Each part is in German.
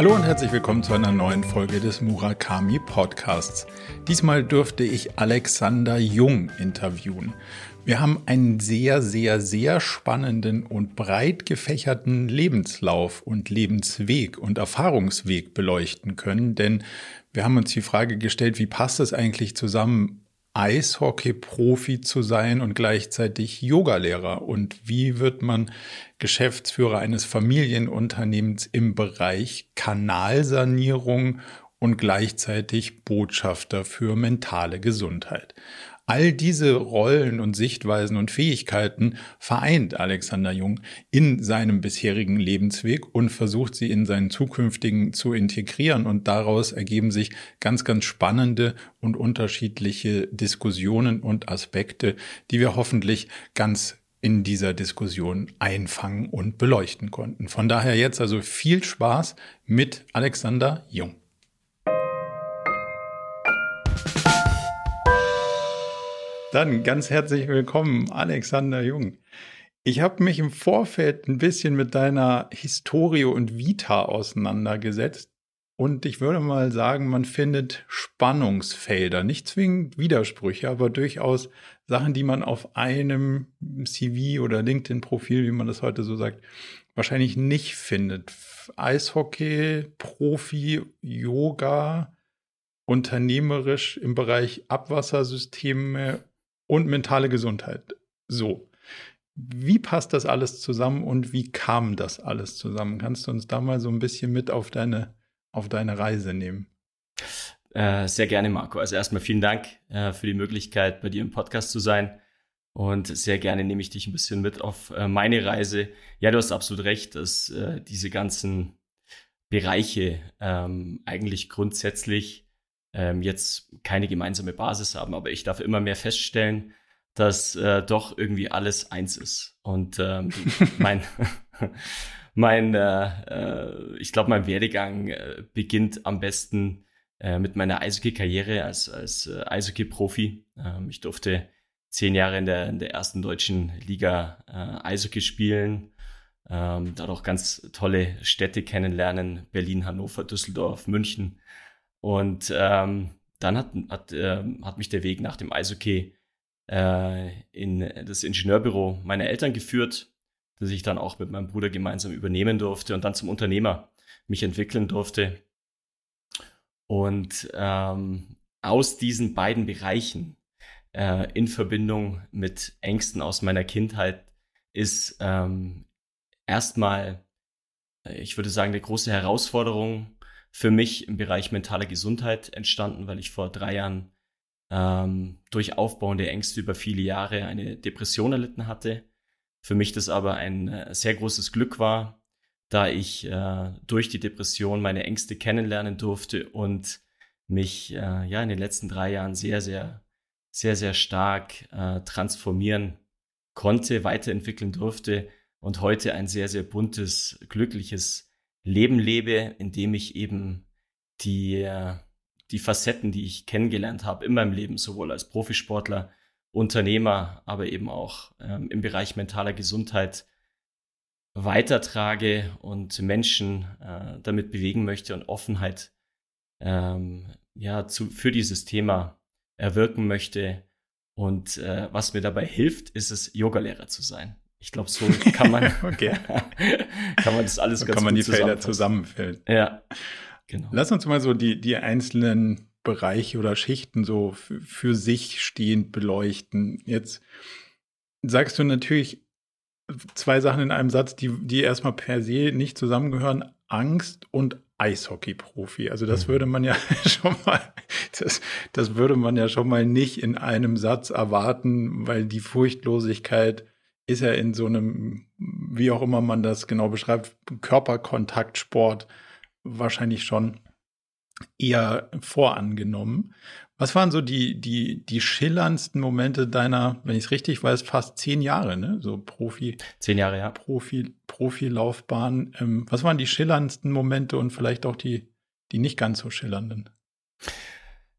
Hallo und herzlich willkommen zu einer neuen Folge des Murakami Podcasts. Diesmal dürfte ich Alexander Jung interviewen. Wir haben einen sehr, sehr, sehr spannenden und breit gefächerten Lebenslauf und Lebensweg und Erfahrungsweg beleuchten können, denn wir haben uns die Frage gestellt, wie passt es eigentlich zusammen, Eishockey-Profi zu sein und gleichzeitig Yogalehrer? Und wie wird man Geschäftsführer eines Familienunternehmens im Bereich Kanalsanierung und gleichzeitig Botschafter für mentale Gesundheit? All diese Rollen und Sichtweisen und Fähigkeiten vereint Alexander Jung in seinem bisherigen Lebensweg und versucht sie in seinen zukünftigen zu integrieren. Und daraus ergeben sich ganz, ganz spannende und unterschiedliche Diskussionen und Aspekte, die wir hoffentlich ganz in dieser Diskussion einfangen und beleuchten konnten. Von daher jetzt also viel Spaß mit Alexander Jung. Dann ganz herzlich willkommen, Alexander Jung. Ich habe mich im Vorfeld ein bisschen mit deiner Historie und Vita auseinandergesetzt und ich würde mal sagen, man findet Spannungsfelder, nicht zwingend Widersprüche, aber durchaus Sachen, die man auf einem CV oder LinkedIn-Profil, wie man das heute so sagt, wahrscheinlich nicht findet. Eishockey, Profi, Yoga, unternehmerisch im Bereich Abwassersysteme und mentale Gesundheit. So. Wie passt das alles zusammen und wie kam das alles zusammen? Kannst du uns da mal so ein bisschen mit auf deine, auf deine Reise nehmen? Äh, sehr gerne, Marco. Also erstmal vielen Dank äh, für die Möglichkeit, bei dir im Podcast zu sein. Und sehr gerne nehme ich dich ein bisschen mit auf äh, meine Reise. Ja, du hast absolut recht, dass äh, diese ganzen Bereiche ähm, eigentlich grundsätzlich ähm, jetzt keine gemeinsame Basis haben, aber ich darf immer mehr feststellen, dass äh, doch irgendwie alles eins ist. Und ähm, mein, mein äh, äh, ich glaube, mein Werdegang äh, beginnt am besten äh, mit meiner Eishockey-Karriere als, als äh, Eishockey-Profi. Ähm, ich durfte zehn Jahre in der, in der ersten deutschen Liga Eishockey spielen. Ähm, auch ganz tolle Städte kennenlernen. Berlin, Hannover, Düsseldorf, München. Und ähm, dann hat, hat, äh, hat mich der Weg nach dem Eishockey äh, in das Ingenieurbüro meiner Eltern geführt, das ich dann auch mit meinem Bruder gemeinsam übernehmen durfte und dann zum Unternehmer mich entwickeln durfte. Und ähm, aus diesen beiden Bereichen äh, in Verbindung mit Ängsten aus meiner Kindheit ist ähm, erstmal, äh, ich würde sagen, eine große Herausforderung für mich im Bereich mentale Gesundheit entstanden, weil ich vor drei Jahren ähm, durch aufbauende Ängste über viele Jahre eine Depression erlitten hatte. Für mich das aber ein äh, sehr großes Glück war, da ich äh, durch die Depression meine Ängste kennenlernen durfte und mich äh, ja in den letzten drei Jahren sehr, sehr, sehr, sehr stark äh, transformieren konnte, weiterentwickeln durfte und heute ein sehr, sehr buntes, glückliches Leben lebe, in dem ich eben die, die Facetten, die ich kennengelernt habe in meinem Leben, sowohl als Profisportler, Unternehmer, aber eben auch ähm, im Bereich mentaler Gesundheit weitertrage und Menschen äh, damit bewegen möchte und Offenheit ähm, ja, zu, für dieses Thema erwirken möchte. Und äh, was mir dabei hilft, ist es, Yogalehrer zu sein. Ich glaube, so kann man, okay. kann man das alles so ganz kann man die Felder zusammenfällen. Ja, genau. Lass uns mal so die, die einzelnen Bereiche oder Schichten so für sich stehend beleuchten. Jetzt sagst du natürlich zwei Sachen in einem Satz, die, die erstmal per se nicht zusammengehören. Angst und Eishockey-Profi. Also das mhm. würde man ja schon mal, das, das würde man ja schon mal nicht in einem Satz erwarten, weil die Furchtlosigkeit ist er in so einem, wie auch immer man das genau beschreibt, Körperkontaktsport wahrscheinlich schon eher vorangenommen. Was waren so die, die, die schillerndsten Momente deiner, wenn ich es richtig weiß, fast zehn Jahre, ne? So Profi. Zehn Jahre, ja. Profi, Profilaufbahn. Ähm, was waren die schillerndsten Momente und vielleicht auch die, die nicht ganz so schillernden?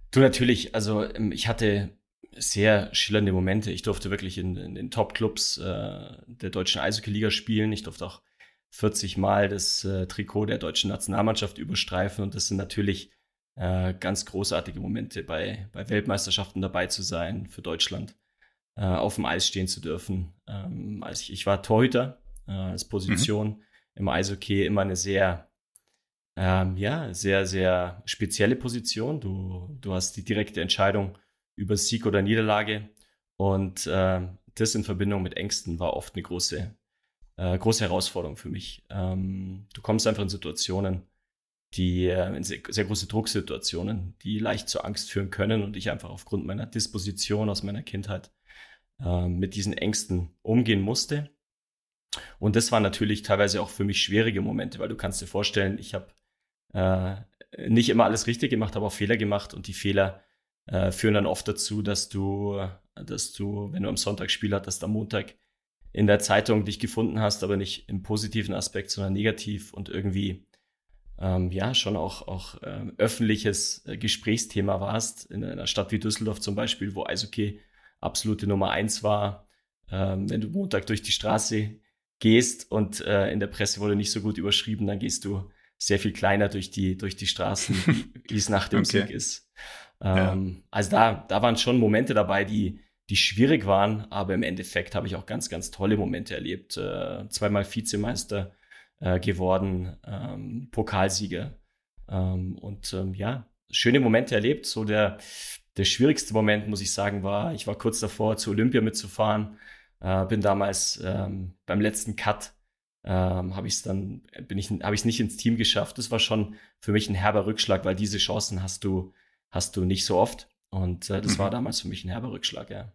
Du natürlich, also ähm, ich hatte sehr schillernde Momente. Ich durfte wirklich in, in den Top-Clubs äh, der deutschen Eishockey-Liga spielen. Ich durfte auch 40 Mal das äh, Trikot der deutschen Nationalmannschaft überstreifen. Und das sind natürlich äh, ganz großartige Momente, bei, bei Weltmeisterschaften dabei zu sein, für Deutschland äh, auf dem Eis stehen zu dürfen. Ähm, als ich, ich war Torhüter äh, als Position mhm. im Eishockey, immer eine sehr, ähm, ja, sehr, sehr spezielle Position. Du, du hast die direkte Entscheidung über Sieg oder Niederlage. Und äh, das in Verbindung mit Ängsten war oft eine große, äh, große Herausforderung für mich. Ähm, du kommst einfach in Situationen, die äh, in sehr, sehr, große Drucksituationen, die leicht zur Angst führen können und ich einfach aufgrund meiner Disposition aus meiner Kindheit äh, mit diesen Ängsten umgehen musste. Und das waren natürlich teilweise auch für mich schwierige Momente, weil du kannst dir vorstellen, ich habe äh, nicht immer alles richtig gemacht, aber auch Fehler gemacht und die Fehler äh, führen dann oft dazu, dass du, dass du, wenn du am Sonntag Spiel hattest, am Montag in der Zeitung dich gefunden hast, aber nicht im positiven Aspekt, sondern negativ und irgendwie ähm, ja schon auch, auch ähm, öffentliches äh, Gesprächsthema warst, in einer Stadt wie Düsseldorf zum Beispiel, wo Eishockey absolute Nummer eins war. Ähm, wenn du Montag durch die Straße gehst und äh, in der Presse wurde nicht so gut überschrieben, dann gehst du sehr viel kleiner durch die, durch die Straßen, wie es nach dem okay. Sieg ist. Ähm, ja. Also da, da waren schon Momente dabei, die, die schwierig waren, aber im Endeffekt habe ich auch ganz, ganz tolle Momente erlebt. Äh, zweimal Vizemeister äh, geworden, ähm, Pokalsieger ähm, und ähm, ja, schöne Momente erlebt. So der, der schwierigste Moment, muss ich sagen, war, ich war kurz davor, zu Olympia mitzufahren, äh, bin damals ähm, beim letzten Cut ähm, habe ich es dann bin ich habe ich es nicht ins Team geschafft. Das war schon für mich ein herber Rückschlag, weil diese Chancen hast du hast du nicht so oft und äh, das mhm. war damals für mich ein herber Rückschlag, ja.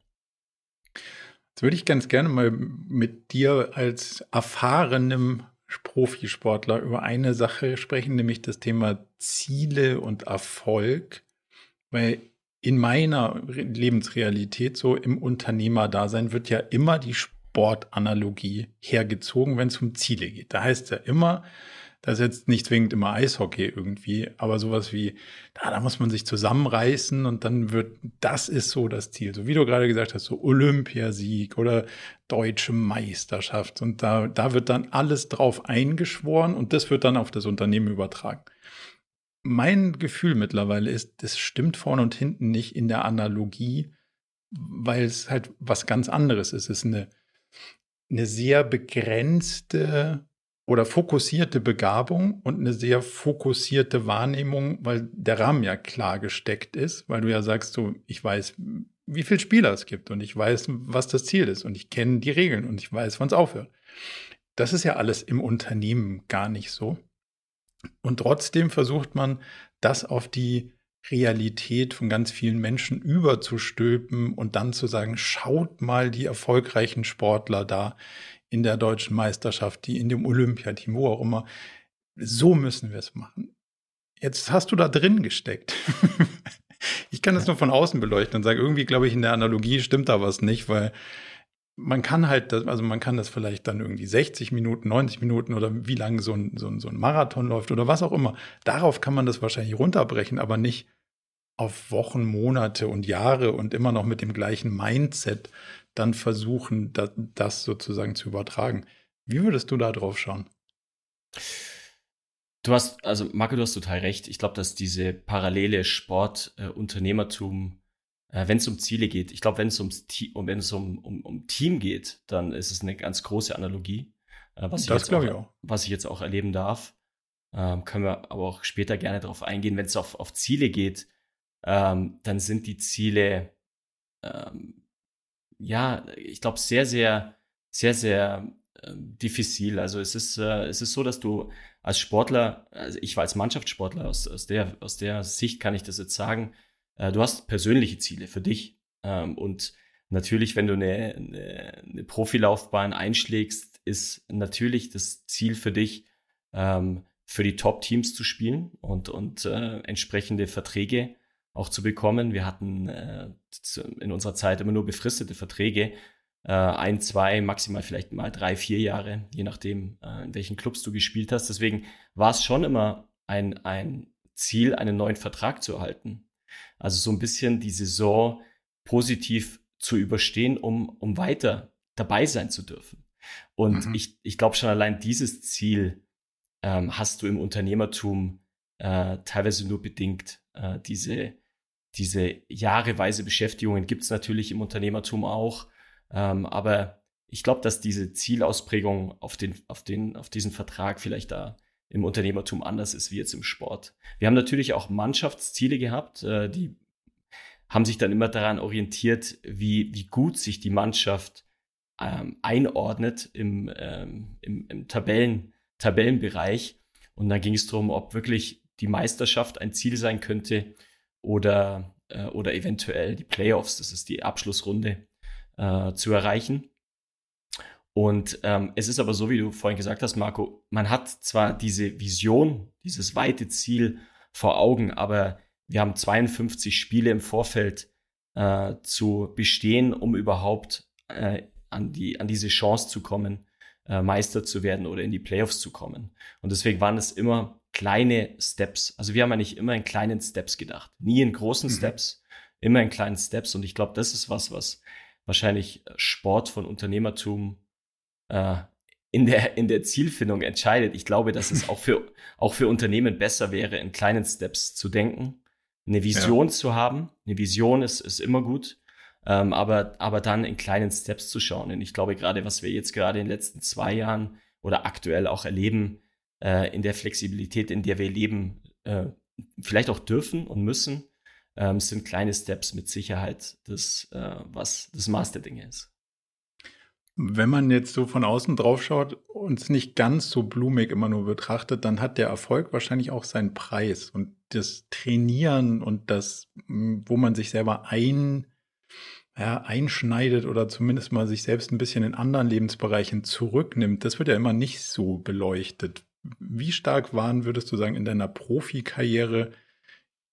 Jetzt würde ich ganz gerne mal mit dir als erfahrenem Profisportler über eine Sache sprechen, nämlich das Thema Ziele und Erfolg. Weil in meiner Lebensrealität, so im Unternehmerdasein, wird ja immer die Sportanalogie hergezogen, wenn es um Ziele geht. Da heißt ja immer, das ist jetzt nicht zwingend immer Eishockey irgendwie, aber sowas wie, da, da muss man sich zusammenreißen und dann wird, das ist so das Ziel. So wie du gerade gesagt hast, so Olympiasieg oder deutsche Meisterschaft. Und da, da wird dann alles drauf eingeschworen und das wird dann auf das Unternehmen übertragen. Mein Gefühl mittlerweile ist, das stimmt vorne und hinten nicht in der Analogie, weil es halt was ganz anderes ist. Es ist eine, eine sehr begrenzte oder fokussierte Begabung und eine sehr fokussierte Wahrnehmung, weil der Rahmen ja klar gesteckt ist, weil du ja sagst, so, ich weiß, wie viele Spieler es gibt und ich weiß, was das Ziel ist und ich kenne die Regeln und ich weiß, wann es aufhört. Das ist ja alles im Unternehmen gar nicht so. Und trotzdem versucht man, das auf die Realität von ganz vielen Menschen überzustülpen und dann zu sagen, schaut mal die erfolgreichen Sportler da in der deutschen Meisterschaft, die in dem Olympiateam, wo auch immer. So müssen wir es machen. Jetzt hast du da drin gesteckt. ich kann das nur von außen beleuchten und sagen, irgendwie glaube ich, in der Analogie stimmt da was nicht, weil man kann halt, das, also man kann das vielleicht dann irgendwie 60 Minuten, 90 Minuten oder wie lange so ein, so, ein, so ein Marathon läuft oder was auch immer. Darauf kann man das wahrscheinlich runterbrechen, aber nicht auf Wochen, Monate und Jahre und immer noch mit dem gleichen Mindset dann versuchen, das, das sozusagen zu übertragen. Wie würdest du da drauf schauen? Du hast, also Marco, du hast total recht. Ich glaube, dass diese parallele Sport-Unternehmertum, äh, äh, wenn es um Ziele geht, ich glaube, wenn es ums um, wenn es um, um, um Team geht, dann ist es eine ganz große Analogie, äh, was, das ich jetzt auch, ich auch. was ich jetzt auch erleben darf. Ähm, können wir aber auch später gerne darauf eingehen. Wenn es auf, auf Ziele geht, ähm, dann sind die Ziele ähm, ja, ich glaube, sehr, sehr, sehr, sehr äh, diffizil. Also es ist, äh, es ist so, dass du als Sportler, also ich war als Mannschaftssportler, aus, aus, der, aus der Sicht kann ich das jetzt sagen, äh, du hast persönliche Ziele für dich. Ähm, und natürlich, wenn du eine, eine, eine Profilaufbahn einschlägst, ist natürlich das Ziel für dich, ähm, für die Top-Teams zu spielen und, und äh, entsprechende Verträge auch zu bekommen. Wir hatten äh, in unserer Zeit immer nur befristete Verträge. Äh, ein, zwei, maximal vielleicht mal drei, vier Jahre, je nachdem, äh, in welchen Clubs du gespielt hast. Deswegen war es schon immer ein, ein Ziel, einen neuen Vertrag zu erhalten. Also so ein bisschen die Saison positiv zu überstehen, um, um weiter dabei sein zu dürfen. Und mhm. ich, ich glaube schon allein dieses Ziel ähm, hast du im Unternehmertum äh, teilweise nur bedingt. Äh, diese, diese jahreweise Beschäftigungen gibt es natürlich im Unternehmertum auch. Ähm, aber ich glaube, dass diese Zielausprägung auf, den, auf, den, auf diesen Vertrag vielleicht da im Unternehmertum anders ist wie jetzt im Sport. Wir haben natürlich auch Mannschaftsziele gehabt, äh, die haben sich dann immer daran orientiert, wie, wie gut sich die Mannschaft ähm, einordnet im, ähm, im, im Tabellen, Tabellenbereich. Und dann ging es darum, ob wirklich die Meisterschaft ein Ziel sein könnte oder, äh, oder eventuell die Playoffs, das ist die Abschlussrunde, äh, zu erreichen. Und ähm, es ist aber so, wie du vorhin gesagt hast, Marco, man hat zwar diese Vision, dieses weite Ziel vor Augen, aber wir haben 52 Spiele im Vorfeld äh, zu bestehen, um überhaupt äh, an, die, an diese Chance zu kommen, äh, Meister zu werden oder in die Playoffs zu kommen. Und deswegen waren es immer kleine Steps. Also wir haben eigentlich immer in kleinen Steps gedacht. Nie in großen mhm. Steps, immer in kleinen Steps. Und ich glaube, das ist was, was wahrscheinlich Sport von Unternehmertum äh, in der, in der Zielfindung entscheidet. Ich glaube, dass es auch für, auch für Unternehmen besser wäre, in kleinen Steps zu denken, eine Vision ja. zu haben. Eine Vision ist, ist immer gut, ähm, aber, aber dann in kleinen Steps zu schauen. Und ich glaube, gerade was wir jetzt gerade in den letzten zwei Jahren oder aktuell auch erleben, äh, in der Flexibilität, in der wir leben, äh, vielleicht auch dürfen und müssen, ähm, sind kleine Steps mit Sicherheit das, äh, was das Maß der Dinge ist. Wenn man jetzt so von außen drauf schaut und es nicht ganz so blumig immer nur betrachtet, dann hat der Erfolg wahrscheinlich auch seinen Preis. Und das Trainieren und das, wo man sich selber ein, ja, einschneidet oder zumindest mal sich selbst ein bisschen in anderen Lebensbereichen zurücknimmt, das wird ja immer nicht so beleuchtet. Wie stark waren, würdest du sagen, in deiner Profikarriere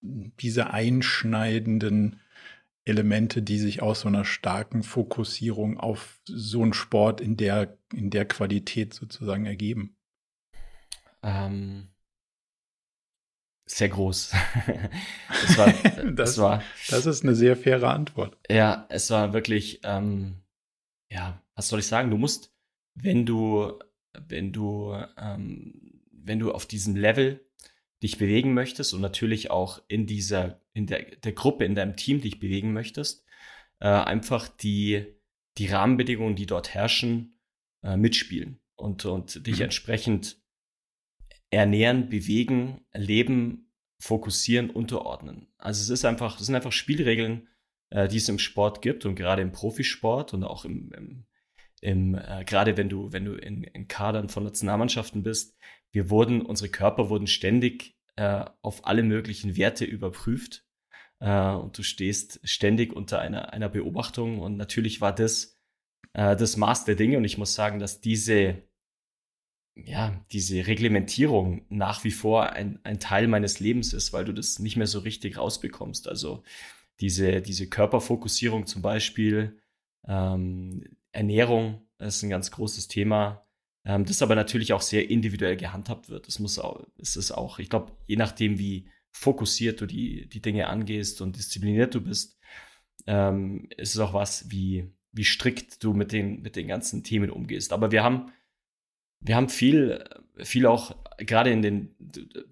diese einschneidenden Elemente, die sich aus so einer starken Fokussierung auf so einen Sport in der, in der Qualität sozusagen ergeben? Ähm, sehr groß. das, war, das, war, das ist eine sehr faire Antwort. Ja, es war wirklich, ähm, ja, was soll ich sagen? Du musst, wenn du, wenn du, ähm, wenn du auf diesem Level dich bewegen möchtest und natürlich auch in dieser, in der, der Gruppe, in deinem Team dich bewegen möchtest, äh, einfach die, die Rahmenbedingungen, die dort herrschen, äh, mitspielen und, und dich mhm. entsprechend ernähren, bewegen, leben, fokussieren, unterordnen. Also es ist einfach, es sind einfach Spielregeln, äh, die es im Sport gibt und gerade im Profisport und auch im, im, im äh, gerade wenn du, wenn du in, in Kadern von Nationalmannschaften bist, wir wurden, unsere Körper wurden ständig äh, auf alle möglichen Werte überprüft. Äh, und du stehst ständig unter einer, einer Beobachtung. Und natürlich war das äh, das Maß der Dinge. Und ich muss sagen, dass diese, ja, diese Reglementierung nach wie vor ein, ein Teil meines Lebens ist, weil du das nicht mehr so richtig rausbekommst. Also diese, diese Körperfokussierung zum Beispiel, ähm, Ernährung ist ein ganz großes Thema ähm, das aber natürlich auch sehr individuell gehandhabt wird. Das muss auch, ist es auch, ich glaube, je nachdem, wie fokussiert du die, die Dinge angehst und diszipliniert du bist, ähm, ist es auch was, wie, wie strikt du mit den, mit den ganzen Themen umgehst. Aber wir haben, wir haben viel, viel auch, gerade in den,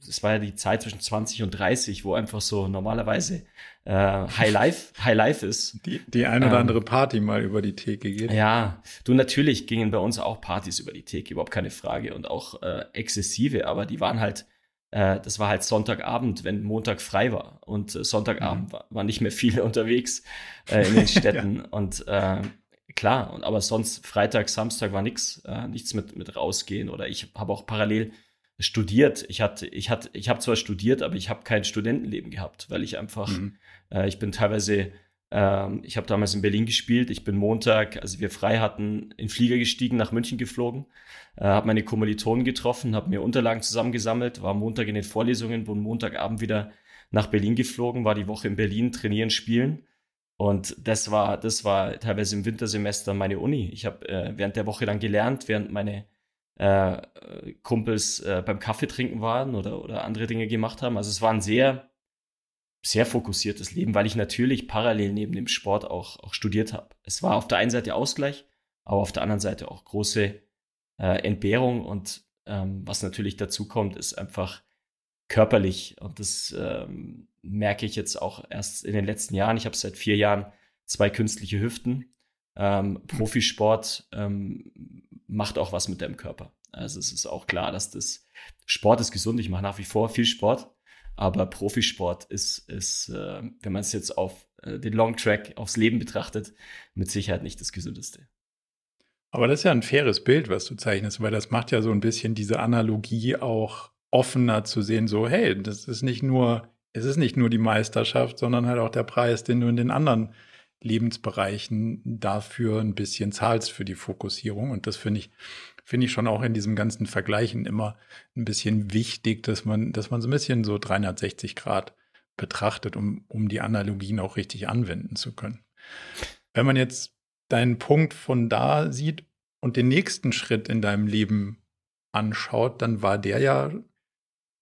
das war ja die Zeit zwischen 20 und 30, wo einfach so normalerweise äh, High Life, High Life ist. Die, die ein oder ähm, andere Party mal über die Theke geht. Ja, du natürlich gingen bei uns auch Partys über die Theke, überhaupt keine Frage und auch äh, exzessive, aber die waren halt, äh, das war halt Sonntagabend, wenn Montag frei war und äh, Sonntagabend mhm. war, war nicht mehr viele unterwegs äh, in den Städten ja. und äh, klar, und aber sonst Freitag, Samstag war nichts, äh, nichts mit mit rausgehen oder ich habe auch parallel studiert. Ich hatte, ich hatte, ich habe zwar studiert, aber ich habe kein Studentenleben gehabt, weil ich einfach, mhm. Äh, ich bin teilweise, äh, ich habe damals in Berlin gespielt. Ich bin Montag, als wir frei hatten, in Flieger gestiegen, nach München geflogen, äh, habe meine Kommilitonen getroffen, habe mir Unterlagen zusammengesammelt, war Montag in den Vorlesungen, bin Montagabend wieder nach Berlin geflogen, war die Woche in Berlin trainieren, spielen. Und das war, das war teilweise im Wintersemester meine Uni. Ich habe äh, während der Woche dann gelernt, während meine äh, Kumpels äh, beim Kaffee trinken waren oder, oder andere Dinge gemacht haben. Also es war ein sehr, sehr fokussiertes Leben, weil ich natürlich parallel neben dem Sport auch, auch studiert habe. Es war auf der einen Seite Ausgleich, aber auf der anderen Seite auch große äh, Entbehrung und ähm, was natürlich dazu kommt, ist einfach körperlich und das ähm, merke ich jetzt auch erst in den letzten Jahren. Ich habe seit vier Jahren zwei künstliche Hüften. Ähm, Profisport ähm, macht auch was mit deinem Körper. Also es ist auch klar, dass das Sport ist gesund. Ich mache nach wie vor viel Sport, aber Profisport ist, ist äh, wenn man es jetzt auf äh, den Long Track, aufs Leben betrachtet, mit Sicherheit nicht das Gesündeste. Aber das ist ja ein faires Bild, was du zeichnest, weil das macht ja so ein bisschen diese Analogie auch offener zu sehen, so, hey, das ist nicht nur, es ist nicht nur die Meisterschaft, sondern halt auch der Preis, den du in den anderen Lebensbereichen dafür ein bisschen zahlst für die Fokussierung. Und das finde ich, finde ich schon auch in diesem ganzen Vergleichen immer ein bisschen wichtig, dass man, dass man so ein bisschen so 360 Grad betrachtet, um, um die Analogien auch richtig anwenden zu können. Wenn man jetzt deinen Punkt von da sieht und den nächsten Schritt in deinem Leben anschaut, dann war der ja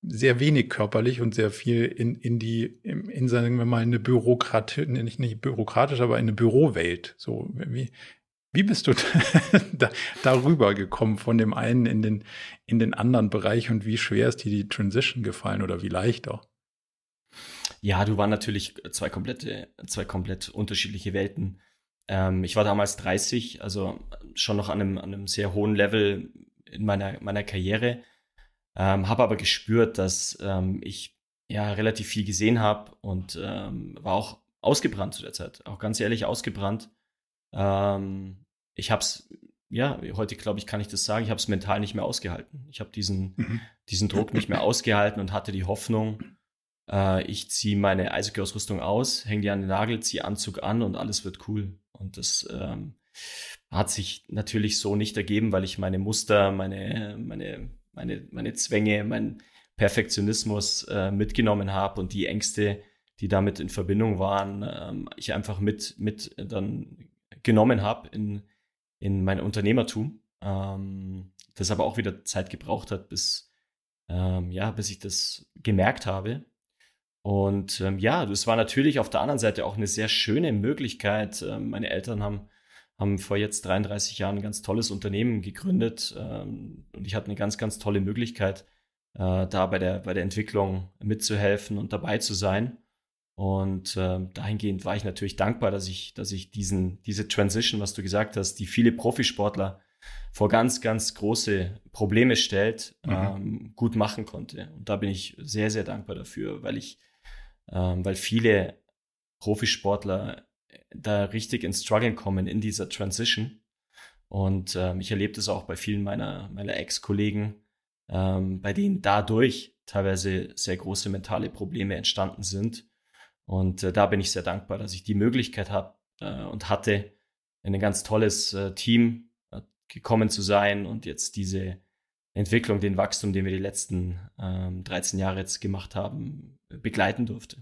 sehr wenig körperlich und sehr viel in, in die, in, in sagen wir mal, eine Bürokratie, nicht, nicht bürokratisch, aber in eine Bürowelt. So, wie, wie bist du da, darüber gekommen von dem einen in den, in den anderen Bereich und wie schwer ist dir die Transition gefallen oder wie leicht auch? Ja, du waren natürlich zwei komplette, zwei komplett unterschiedliche Welten. Ähm, ich war damals 30, also schon noch an einem, an einem sehr hohen Level in meiner, meiner Karriere ähm, habe aber gespürt, dass ähm, ich ja relativ viel gesehen habe und ähm, war auch ausgebrannt zu der Zeit. Auch ganz ehrlich ausgebrannt. Ähm, ich habe es, ja, heute glaube ich, kann ich das sagen, ich habe es mental nicht mehr ausgehalten. Ich habe diesen, mhm. diesen Druck nicht mehr ausgehalten und hatte die Hoffnung, äh, ich ziehe meine Eishockey-Ausrüstung aus, hänge die an den Nagel, ziehe Anzug an und alles wird cool. Und das ähm, hat sich natürlich so nicht ergeben, weil ich meine Muster, meine, meine meine, meine Zwänge, mein Perfektionismus äh, mitgenommen habe und die Ängste, die damit in Verbindung waren, ähm, ich einfach mit, mit dann genommen habe in, in mein Unternehmertum. Ähm, das aber auch wieder Zeit gebraucht hat, bis, ähm, ja, bis ich das gemerkt habe. Und ähm, ja, das war natürlich auf der anderen Seite auch eine sehr schöne Möglichkeit. Ähm, meine Eltern haben haben vor jetzt 33 Jahren ein ganz tolles Unternehmen gegründet ähm, und ich hatte eine ganz, ganz tolle Möglichkeit, äh, da bei der, bei der Entwicklung mitzuhelfen und dabei zu sein. Und äh, dahingehend war ich natürlich dankbar, dass ich, dass ich diesen, diese Transition, was du gesagt hast, die viele Profisportler vor ganz, ganz große Probleme stellt, mhm. ähm, gut machen konnte. Und da bin ich sehr, sehr dankbar dafür, weil ich, ähm, weil viele Profisportler da richtig ins Struggeln kommen in dieser Transition. Und ähm, ich erlebe das auch bei vielen meiner, meiner Ex-Kollegen, ähm, bei denen dadurch teilweise sehr große mentale Probleme entstanden sind. Und äh, da bin ich sehr dankbar, dass ich die Möglichkeit habe äh, und hatte, in ein ganz tolles äh, Team äh, gekommen zu sein und jetzt diese Entwicklung, den Wachstum, den wir die letzten ähm, 13 Jahre jetzt gemacht haben, begleiten durfte.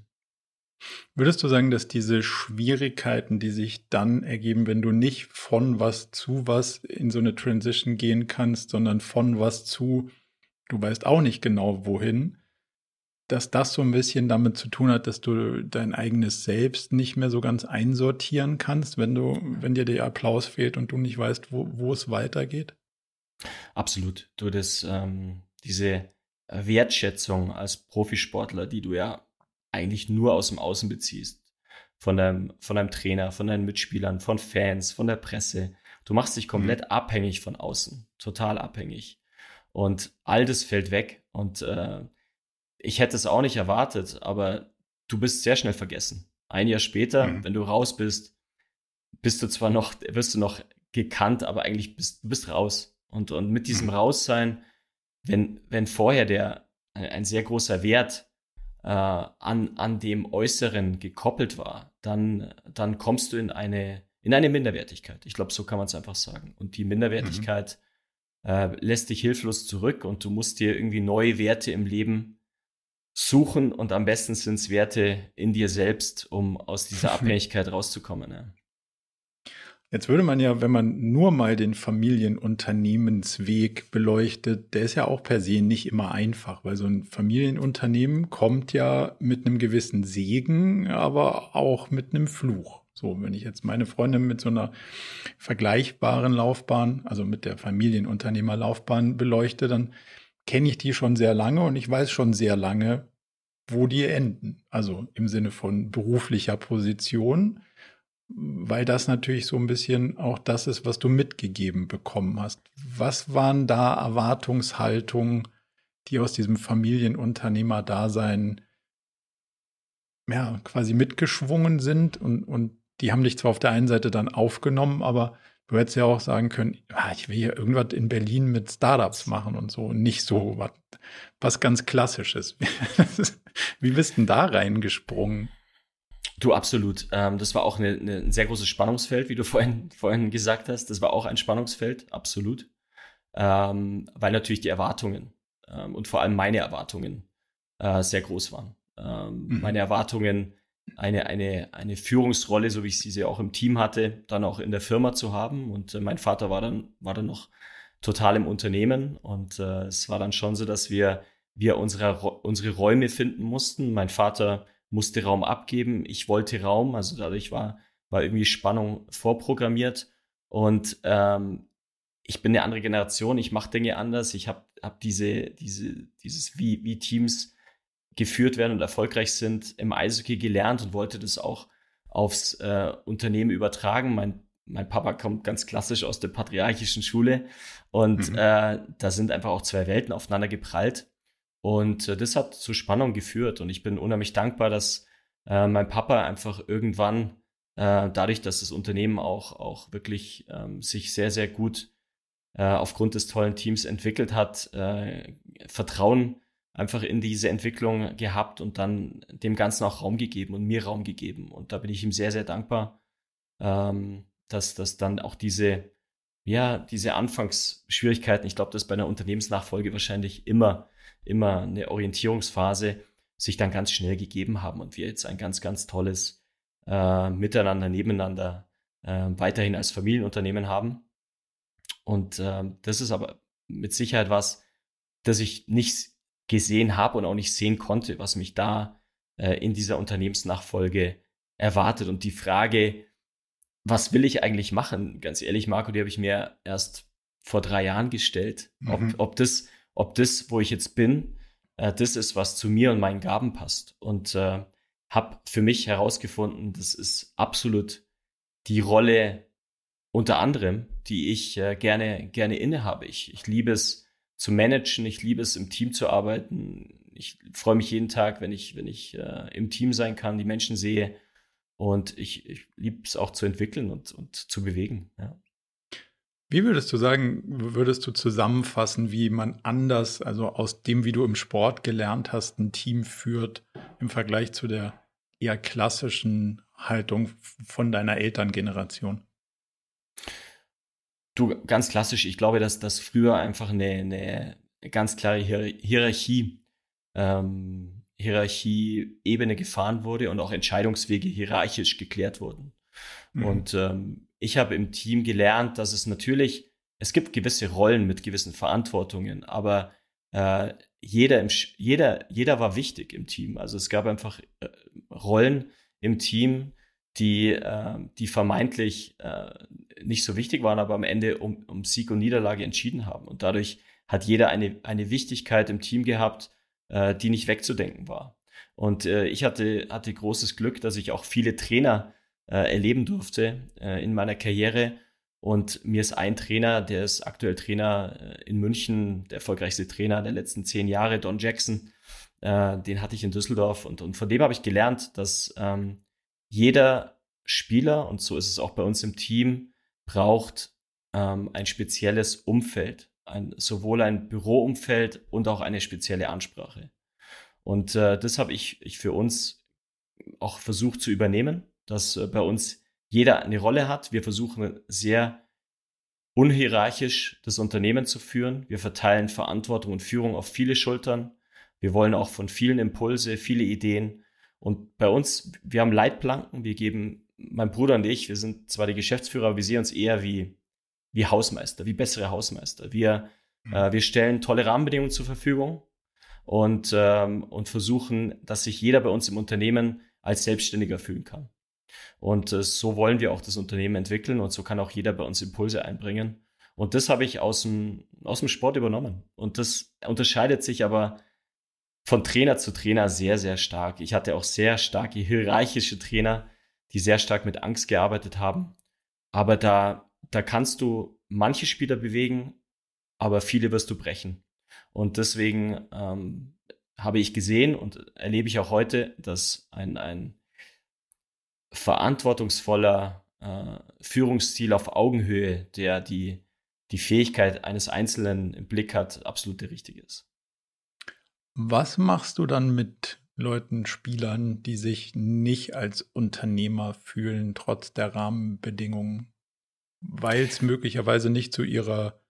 Würdest du sagen, dass diese Schwierigkeiten, die sich dann ergeben, wenn du nicht von was zu was in so eine Transition gehen kannst, sondern von was zu, du weißt auch nicht genau wohin, dass das so ein bisschen damit zu tun hat, dass du dein eigenes Selbst nicht mehr so ganz einsortieren kannst, wenn du, wenn dir der Applaus fehlt und du nicht weißt, wo, wo es weitergeht? Absolut. Du das, ähm, diese Wertschätzung als Profisportler, die du ja eigentlich nur aus dem Außen beziehst. Von deinem, von deinem Trainer, von deinen Mitspielern, von Fans, von der Presse. Du machst dich komplett mhm. abhängig von außen. Total abhängig. Und all das fällt weg. Und äh, ich hätte es auch nicht erwartet, aber du bist sehr schnell vergessen. Ein Jahr später, mhm. wenn du raus bist, bist du zwar noch, wirst du noch gekannt, aber eigentlich bist du bist raus. Und, und mit diesem mhm. Raussein, wenn, wenn vorher der ein sehr großer Wert äh, an, an dem Äußeren gekoppelt war, dann, dann kommst du in eine, in eine Minderwertigkeit. Ich glaube, so kann man es einfach sagen. Und die Minderwertigkeit mhm. äh, lässt dich hilflos zurück und du musst dir irgendwie neue Werte im Leben suchen und am besten sind es Werte in dir selbst, um aus dieser Abhängigkeit rauszukommen. Ja. Jetzt würde man ja, wenn man nur mal den Familienunternehmensweg beleuchtet, der ist ja auch per se nicht immer einfach, weil so ein Familienunternehmen kommt ja mit einem gewissen Segen, aber auch mit einem Fluch. So, wenn ich jetzt meine Freundin mit so einer vergleichbaren Laufbahn, also mit der Familienunternehmerlaufbahn beleuchte, dann kenne ich die schon sehr lange und ich weiß schon sehr lange, wo die enden. Also im Sinne von beruflicher Position weil das natürlich so ein bisschen auch das ist, was du mitgegeben bekommen hast. Was waren da Erwartungshaltungen, die aus diesem Familienunternehmer-Dasein ja, quasi mitgeschwungen sind und, und die haben dich zwar auf der einen Seite dann aufgenommen, aber du hättest ja auch sagen können, ah, ich will hier irgendwas in Berlin mit Startups machen und so und nicht so was, was ganz Klassisches. Wie bist du denn da reingesprungen? Du, absolut. Ähm, das war auch eine, eine, ein sehr großes Spannungsfeld, wie du vorhin, vorhin gesagt hast. Das war auch ein Spannungsfeld, absolut. Ähm, weil natürlich die Erwartungen ähm, und vor allem meine Erwartungen äh, sehr groß waren. Mhm. Meine Erwartungen, eine, eine, eine Führungsrolle, so wie ich sie auch im Team hatte, dann auch in der Firma zu haben. Und äh, mein Vater war dann, war dann noch total im Unternehmen. Und äh, es war dann schon so, dass wir, wir unsere, unsere Räume finden mussten. Mein Vater musste Raum abgeben, ich wollte Raum, also dadurch war, war irgendwie Spannung vorprogrammiert und ähm, ich bin eine andere Generation, ich mache Dinge anders, ich habe hab diese, diese, dieses, wie, wie Teams geführt werden und erfolgreich sind, im Eishockey gelernt und wollte das auch aufs äh, Unternehmen übertragen. Mein, mein Papa kommt ganz klassisch aus der patriarchischen Schule und mhm. äh, da sind einfach auch zwei Welten aufeinander geprallt. Und äh, das hat zu Spannung geführt. Und ich bin unheimlich dankbar, dass äh, mein Papa einfach irgendwann, äh, dadurch, dass das Unternehmen auch, auch wirklich ähm, sich sehr, sehr gut äh, aufgrund des tollen Teams entwickelt hat, Vertrauen einfach in diese Entwicklung gehabt und dann dem Ganzen auch Raum gegeben und mir Raum gegeben. Und da bin ich ihm sehr, sehr dankbar, ähm, dass, dass dann auch diese, ja, diese Anfangsschwierigkeiten, ich glaube, das bei einer Unternehmensnachfolge wahrscheinlich immer immer eine Orientierungsphase sich dann ganz schnell gegeben haben und wir jetzt ein ganz, ganz tolles äh, Miteinander, Nebeneinander äh, weiterhin als Familienunternehmen haben. Und äh, das ist aber mit Sicherheit was, das ich nicht gesehen habe und auch nicht sehen konnte, was mich da äh, in dieser Unternehmensnachfolge erwartet. Und die Frage, was will ich eigentlich machen? Ganz ehrlich, Marco, die habe ich mir erst vor drei Jahren gestellt. Mhm. Ob, ob das ob das, wo ich jetzt bin, äh, das ist, was zu mir und meinen Gaben passt. Und äh, habe für mich herausgefunden, das ist absolut die Rolle unter anderem, die ich äh, gerne, gerne innehabe. Ich, ich liebe es zu managen, ich liebe es im Team zu arbeiten. Ich freue mich jeden Tag, wenn ich, wenn ich äh, im Team sein kann, die Menschen sehe. Und ich, ich liebe es auch zu entwickeln und, und zu bewegen. Ja. Wie würdest du sagen, würdest du zusammenfassen, wie man anders, also aus dem, wie du im Sport gelernt hast, ein Team führt im Vergleich zu der eher klassischen Haltung von deiner Elterngeneration? Du, ganz klassisch, ich glaube, dass das früher einfach eine, eine ganz klare Hierarchie, ähm, Hierarchie-Ebene gefahren wurde und auch Entscheidungswege hierarchisch geklärt wurden. Mhm. Und ähm, ich habe im Team gelernt, dass es natürlich, es gibt gewisse Rollen mit gewissen Verantwortungen, aber äh, jeder, im, jeder, jeder war wichtig im Team. Also es gab einfach äh, Rollen im Team, die, äh, die vermeintlich äh, nicht so wichtig waren, aber am Ende um, um Sieg und Niederlage entschieden haben. Und dadurch hat jeder eine, eine Wichtigkeit im Team gehabt, äh, die nicht wegzudenken war. Und äh, ich hatte, hatte großes Glück, dass ich auch viele Trainer äh, erleben durfte äh, in meiner Karriere. Und mir ist ein Trainer, der ist aktuell Trainer äh, in München, der erfolgreichste Trainer der letzten zehn Jahre, Don Jackson. Äh, den hatte ich in Düsseldorf und, und von dem habe ich gelernt, dass ähm, jeder Spieler, und so ist es auch bei uns im Team, braucht ähm, ein spezielles Umfeld, ein, sowohl ein Büroumfeld und auch eine spezielle Ansprache. Und äh, das habe ich, ich für uns auch versucht zu übernehmen dass äh, bei uns jeder eine Rolle hat. Wir versuchen sehr unhierarchisch das Unternehmen zu führen. Wir verteilen Verantwortung und Führung auf viele Schultern. Wir wollen auch von vielen Impulse, viele Ideen. Und bei uns, wir haben Leitplanken, wir geben mein Bruder und ich, wir sind zwar die Geschäftsführer, aber wir sehen uns eher wie, wie Hausmeister, wie bessere Hausmeister. Wir, mhm. äh, wir stellen tolle Rahmenbedingungen zur Verfügung und, ähm, und versuchen, dass sich jeder bei uns im Unternehmen als Selbstständiger fühlen kann. Und äh, so wollen wir auch das Unternehmen entwickeln und so kann auch jeder bei uns Impulse einbringen. Und das habe ich aus dem, aus dem Sport übernommen. Und das unterscheidet sich aber von Trainer zu Trainer sehr, sehr stark. Ich hatte auch sehr starke hierarchische Trainer, die sehr stark mit Angst gearbeitet haben. Aber da, da kannst du manche Spieler bewegen, aber viele wirst du brechen. Und deswegen ähm, habe ich gesehen und erlebe ich auch heute, dass ein, ein verantwortungsvoller äh, Führungsstil auf Augenhöhe, der die, die Fähigkeit eines Einzelnen im Blick hat, absolut der richtige ist. Was machst du dann mit Leuten, Spielern, die sich nicht als Unternehmer fühlen, trotz der Rahmenbedingungen, weil es möglicherweise nicht zu ihrer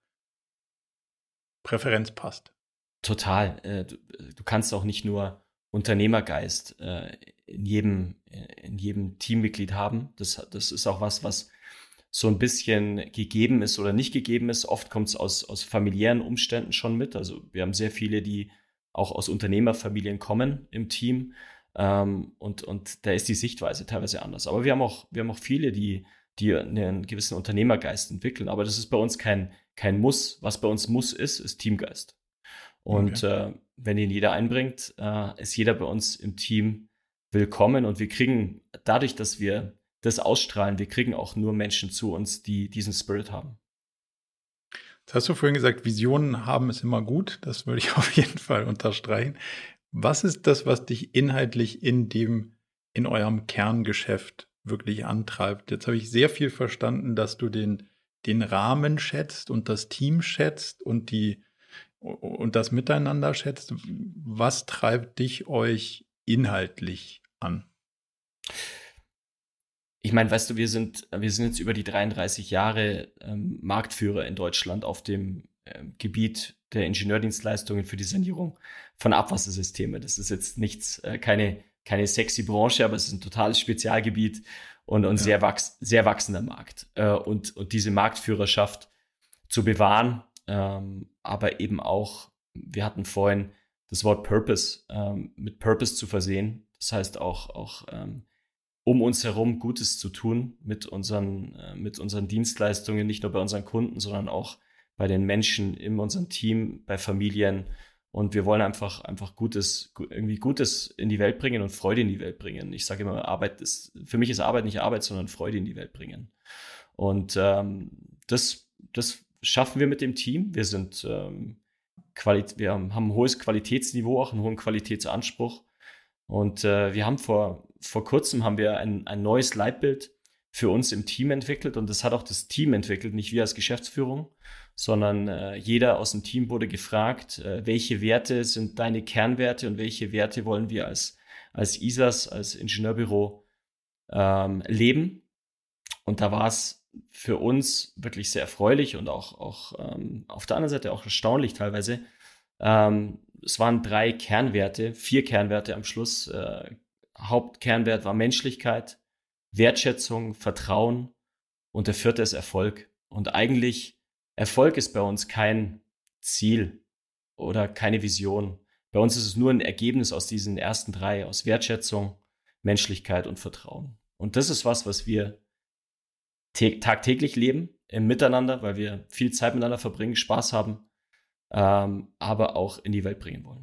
Präferenz passt? Total. Äh, du, kannst auch nicht nur Unternehmergeist äh, in jedem, in jedem Teammitglied haben. Das, das ist auch was, was so ein bisschen gegeben ist oder nicht gegeben ist. Oft kommt es aus, aus familiären Umständen schon mit. Also wir haben sehr viele, die auch aus Unternehmerfamilien kommen im Team. Ähm, und, und da ist die Sichtweise teilweise anders. Aber wir haben auch, wir haben auch viele, die, die einen gewissen Unternehmergeist entwickeln. Aber das ist bei uns kein, kein Muss. Was bei uns Muss ist, ist Teamgeist. Und okay. äh, wenn ihn jeder einbringt, äh, ist jeder bei uns im Team willkommen und wir kriegen dadurch, dass wir das ausstrahlen, wir kriegen auch nur Menschen zu uns, die diesen Spirit haben. Jetzt hast du vorhin gesagt, Visionen haben ist immer gut. Das würde ich auf jeden Fall unterstreichen. Was ist das, was dich inhaltlich in dem, in eurem Kerngeschäft wirklich antreibt? Jetzt habe ich sehr viel verstanden, dass du den, den Rahmen schätzt und das Team schätzt und die, und das Miteinander schätzt, was treibt dich euch inhaltlich an? Ich meine, weißt du, wir sind, wir sind jetzt über die 33 Jahre ähm, Marktführer in Deutschland auf dem äh, Gebiet der Ingenieurdienstleistungen für die Sanierung von Abwassersystemen. Das ist jetzt nichts, äh, keine, keine sexy Branche, aber es ist ein totales Spezialgebiet und, und ja. sehr, wachs, sehr wachsender Markt. Äh, und, und diese Marktführerschaft zu bewahren ähm, aber eben auch, wir hatten vorhin das Wort Purpose, ähm, mit Purpose zu versehen. Das heißt auch, auch ähm, um uns herum Gutes zu tun mit unseren, äh, mit unseren Dienstleistungen, nicht nur bei unseren Kunden, sondern auch bei den Menschen in unserem Team, bei Familien. Und wir wollen einfach, einfach Gutes, irgendwie Gutes in die Welt bringen und Freude in die Welt bringen. Ich sage immer, Arbeit ist, für mich ist Arbeit nicht Arbeit, sondern Freude in die Welt bringen. Und ähm, das, das schaffen wir mit dem Team. Wir sind ähm, wir haben ein hohes Qualitätsniveau, auch einen hohen Qualitätsanspruch. Und äh, wir haben vor, vor kurzem haben wir ein, ein neues Leitbild für uns im Team entwickelt und das hat auch das Team entwickelt, nicht wir als Geschäftsführung, sondern äh, jeder aus dem Team wurde gefragt, äh, welche Werte sind deine Kernwerte und welche Werte wollen wir als, als ISAS, als Ingenieurbüro ähm, leben. Und da war es für uns wirklich sehr erfreulich und auch, auch ähm, auf der anderen Seite auch erstaunlich teilweise. Ähm, es waren drei Kernwerte, vier Kernwerte am Schluss. Äh, Hauptkernwert war Menschlichkeit, Wertschätzung, Vertrauen und der vierte ist Erfolg. Und eigentlich, Erfolg ist bei uns kein Ziel oder keine Vision. Bei uns ist es nur ein Ergebnis aus diesen ersten drei, aus Wertschätzung, Menschlichkeit und Vertrauen. Und das ist was, was wir tagtäglich leben im Miteinander, weil wir viel Zeit miteinander verbringen, Spaß haben, ähm, aber auch in die Welt bringen wollen.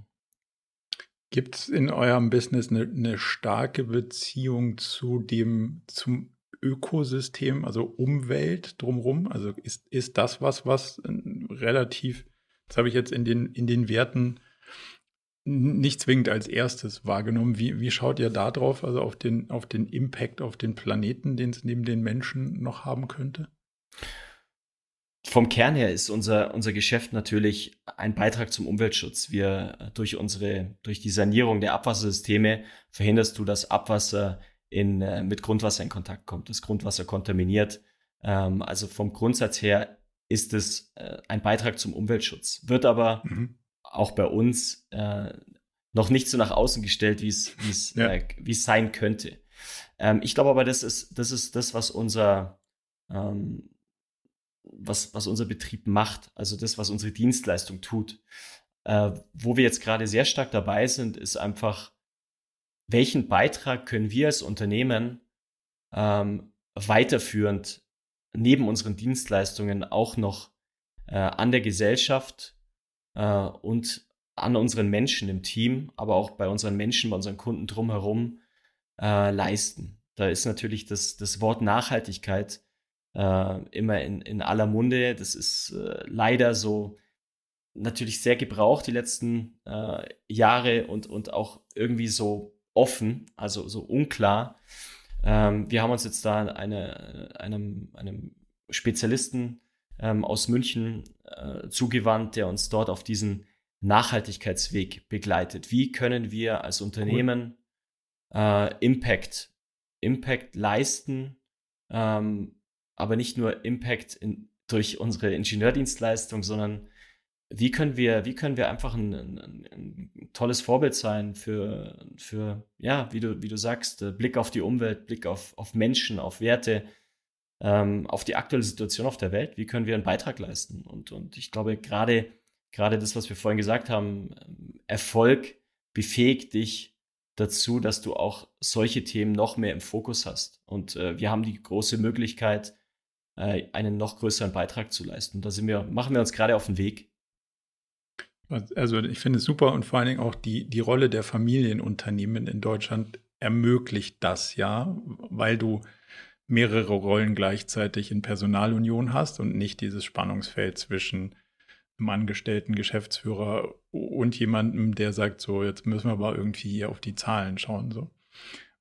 Gibt es in eurem Business eine, eine, starke Beziehung zu dem, zum Ökosystem, also Umwelt drumherum? Also ist, ist das was, was relativ, das habe ich jetzt in den, in den Werten nicht zwingend als erstes wahrgenommen. Wie, wie schaut ihr da drauf, also auf den, auf den Impact auf den Planeten, den es neben den Menschen noch haben könnte? Vom Kern her ist unser, unser Geschäft natürlich ein Beitrag zum Umweltschutz. Wir durch unsere, durch die Sanierung der Abwassersysteme verhinderst du, dass Abwasser in, äh, mit Grundwasser in Kontakt kommt, das Grundwasser kontaminiert. Ähm, also vom Grundsatz her ist es äh, ein Beitrag zum Umweltschutz, wird aber mhm auch bei uns äh, noch nicht so nach außen gestellt, wie es ja. äh, wie es sein könnte. Ähm, ich glaube aber, das ist, das ist das, was unser, ähm, was, was unser Betrieb macht, also das, was unsere Dienstleistung tut. Äh, wo wir jetzt gerade sehr stark dabei sind, ist einfach, welchen Beitrag können wir als Unternehmen ähm, weiterführend neben unseren Dienstleistungen auch noch äh, an der Gesellschaft äh, und an unseren Menschen im Team, aber auch bei unseren Menschen, bei unseren Kunden drumherum äh, leisten. Da ist natürlich das, das Wort Nachhaltigkeit äh, immer in, in aller Munde. Das ist äh, leider so natürlich sehr gebraucht die letzten äh, Jahre und, und auch irgendwie so offen, also so unklar. Ähm, wir haben uns jetzt da eine, einem, einem Spezialisten ähm, aus München äh, zugewandt, der uns dort auf diesen Nachhaltigkeitsweg begleitet. Wie können wir als Unternehmen cool. äh, Impact, Impact leisten, ähm, aber nicht nur Impact in, durch unsere Ingenieurdienstleistung, sondern wie können wir, wie können wir einfach ein, ein, ein, tolles Vorbild sein für, für, ja, wie du, wie du sagst, äh, Blick auf die Umwelt, Blick auf, auf Menschen, auf Werte, ähm, auf die aktuelle Situation auf der Welt, wie können wir einen Beitrag leisten? Und, und ich glaube, gerade, gerade das, was wir vorhin gesagt haben, ähm, Erfolg befähigt dich dazu, dass du auch solche Themen noch mehr im Fokus hast. Und äh, wir haben die große Möglichkeit, äh, einen noch größeren Beitrag zu leisten. Da sind wir, machen wir uns gerade auf den Weg. Also ich finde es super und vor allen Dingen auch die, die Rolle der Familienunternehmen in Deutschland ermöglicht das ja, weil du mehrere Rollen gleichzeitig in Personalunion hast und nicht dieses Spannungsfeld zwischen einem angestellten Geschäftsführer und jemandem, der sagt, so, jetzt müssen wir aber irgendwie hier auf die Zahlen schauen. So.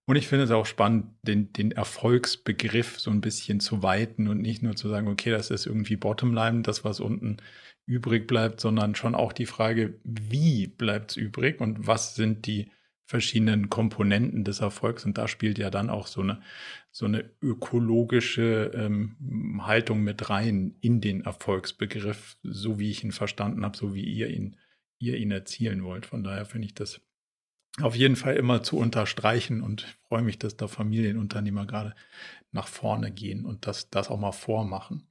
Und ich finde es auch spannend, den, den Erfolgsbegriff so ein bisschen zu weiten und nicht nur zu sagen, okay, das ist irgendwie Bottomline, das, was unten übrig bleibt, sondern schon auch die Frage, wie bleibt es übrig und was sind die verschiedenen Komponenten des Erfolgs. Und da spielt ja dann auch so eine, so eine ökologische ähm, Haltung mit rein in den Erfolgsbegriff, so wie ich ihn verstanden habe, so wie ihr ihn, ihr ihn erzielen wollt. Von daher finde ich das auf jeden Fall immer zu unterstreichen und freue mich, dass da Familienunternehmer gerade nach vorne gehen und das, das auch mal vormachen.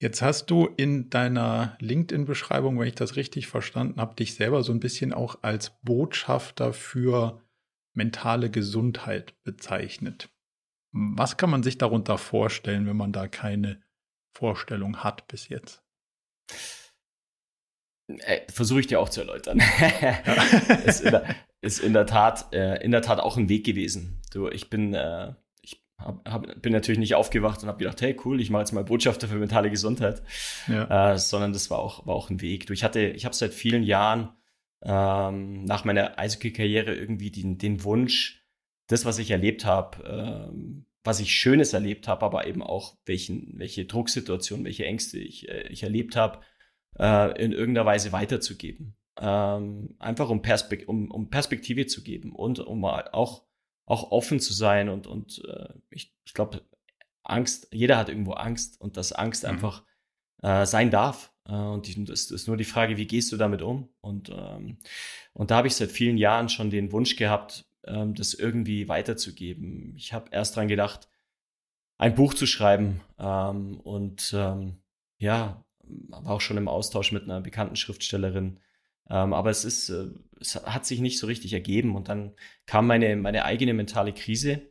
Jetzt hast du in deiner LinkedIn-Beschreibung, wenn ich das richtig verstanden habe, dich selber so ein bisschen auch als Botschafter für mentale Gesundheit bezeichnet. Was kann man sich darunter vorstellen, wenn man da keine Vorstellung hat bis jetzt? Äh, Versuche ich dir auch zu erläutern. der, ist, in der, Tat, äh, in der Tat auch ein Weg gewesen. Du, ich bin äh, hab, hab, bin natürlich nicht aufgewacht und habe gedacht, hey cool, ich mache jetzt mal Botschafter für mentale Gesundheit, ja. äh, sondern das war auch, war auch ein Weg. Du, ich hatte, ich habe seit vielen Jahren ähm, nach meiner Eishockey-Karriere irgendwie den, den Wunsch, das, was ich erlebt habe, ähm, was ich Schönes erlebt habe, aber eben auch welchen, welche Drucksituationen, welche Ängste ich, äh, ich erlebt habe, äh, in irgendeiner Weise weiterzugeben. Ähm, einfach um, Perspekt um, um Perspektive zu geben und um auch auch offen zu sein und, und äh, ich, ich glaube, Angst, jeder hat irgendwo Angst und dass Angst mhm. einfach äh, sein darf. Äh, und es ist nur die Frage, wie gehst du damit um? Und, ähm, und da habe ich seit vielen Jahren schon den Wunsch gehabt, ähm, das irgendwie weiterzugeben. Ich habe erst dran gedacht, ein Buch zu schreiben ähm, und ähm, ja, war auch schon im Austausch mit einer bekannten Schriftstellerin, ähm, aber es ist, äh, es hat sich nicht so richtig ergeben. Und dann kam meine, meine eigene mentale Krise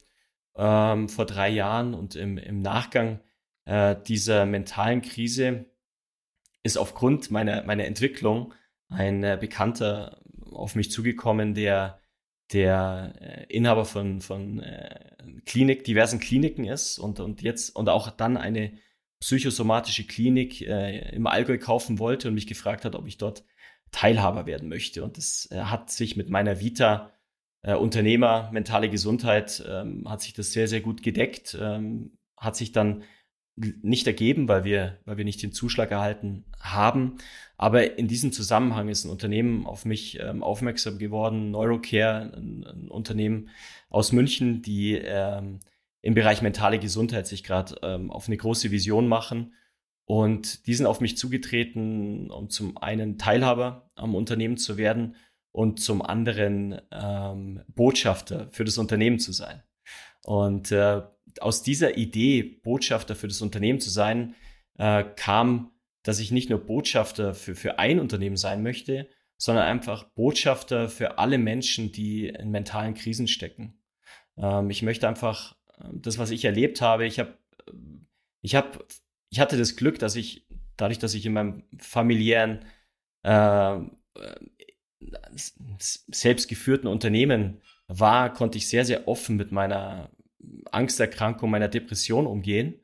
ähm, vor drei Jahren und im, im Nachgang äh, dieser mentalen Krise ist aufgrund meiner, meiner Entwicklung ein äh, Bekannter auf mich zugekommen, der der äh, Inhaber von, von äh, Klinik, diversen Kliniken ist und, und jetzt und auch dann eine psychosomatische Klinik äh, im Allgäu kaufen wollte und mich gefragt hat, ob ich dort Teilhaber werden möchte. Und das äh, hat sich mit meiner Vita äh, Unternehmer, mentale Gesundheit, ähm, hat sich das sehr, sehr gut gedeckt, ähm, hat sich dann nicht ergeben, weil wir, weil wir nicht den Zuschlag erhalten haben. Aber in diesem Zusammenhang ist ein Unternehmen auf mich ähm, aufmerksam geworden, Neurocare, ein, ein, Unternehmen aus München, die ähm, im Bereich mentale Gesundheit sich gerade ähm, auf eine große Vision machen und die sind auf mich zugetreten, um zum einen Teilhaber am Unternehmen zu werden und zum anderen ähm, Botschafter für das Unternehmen zu sein. Und äh, aus dieser Idee, Botschafter für das Unternehmen zu sein, äh, kam, dass ich nicht nur Botschafter für, für ein Unternehmen sein möchte, sondern einfach Botschafter für alle Menschen, die in mentalen Krisen stecken. Ähm, ich möchte einfach äh, das, was ich erlebt habe, ich habe, ich habe, ich hatte das Glück, dass ich dadurch, dass ich in meinem familiären äh, selbstgeführten Unternehmen war, konnte ich sehr, sehr offen mit meiner Angsterkrankung, meiner Depression umgehen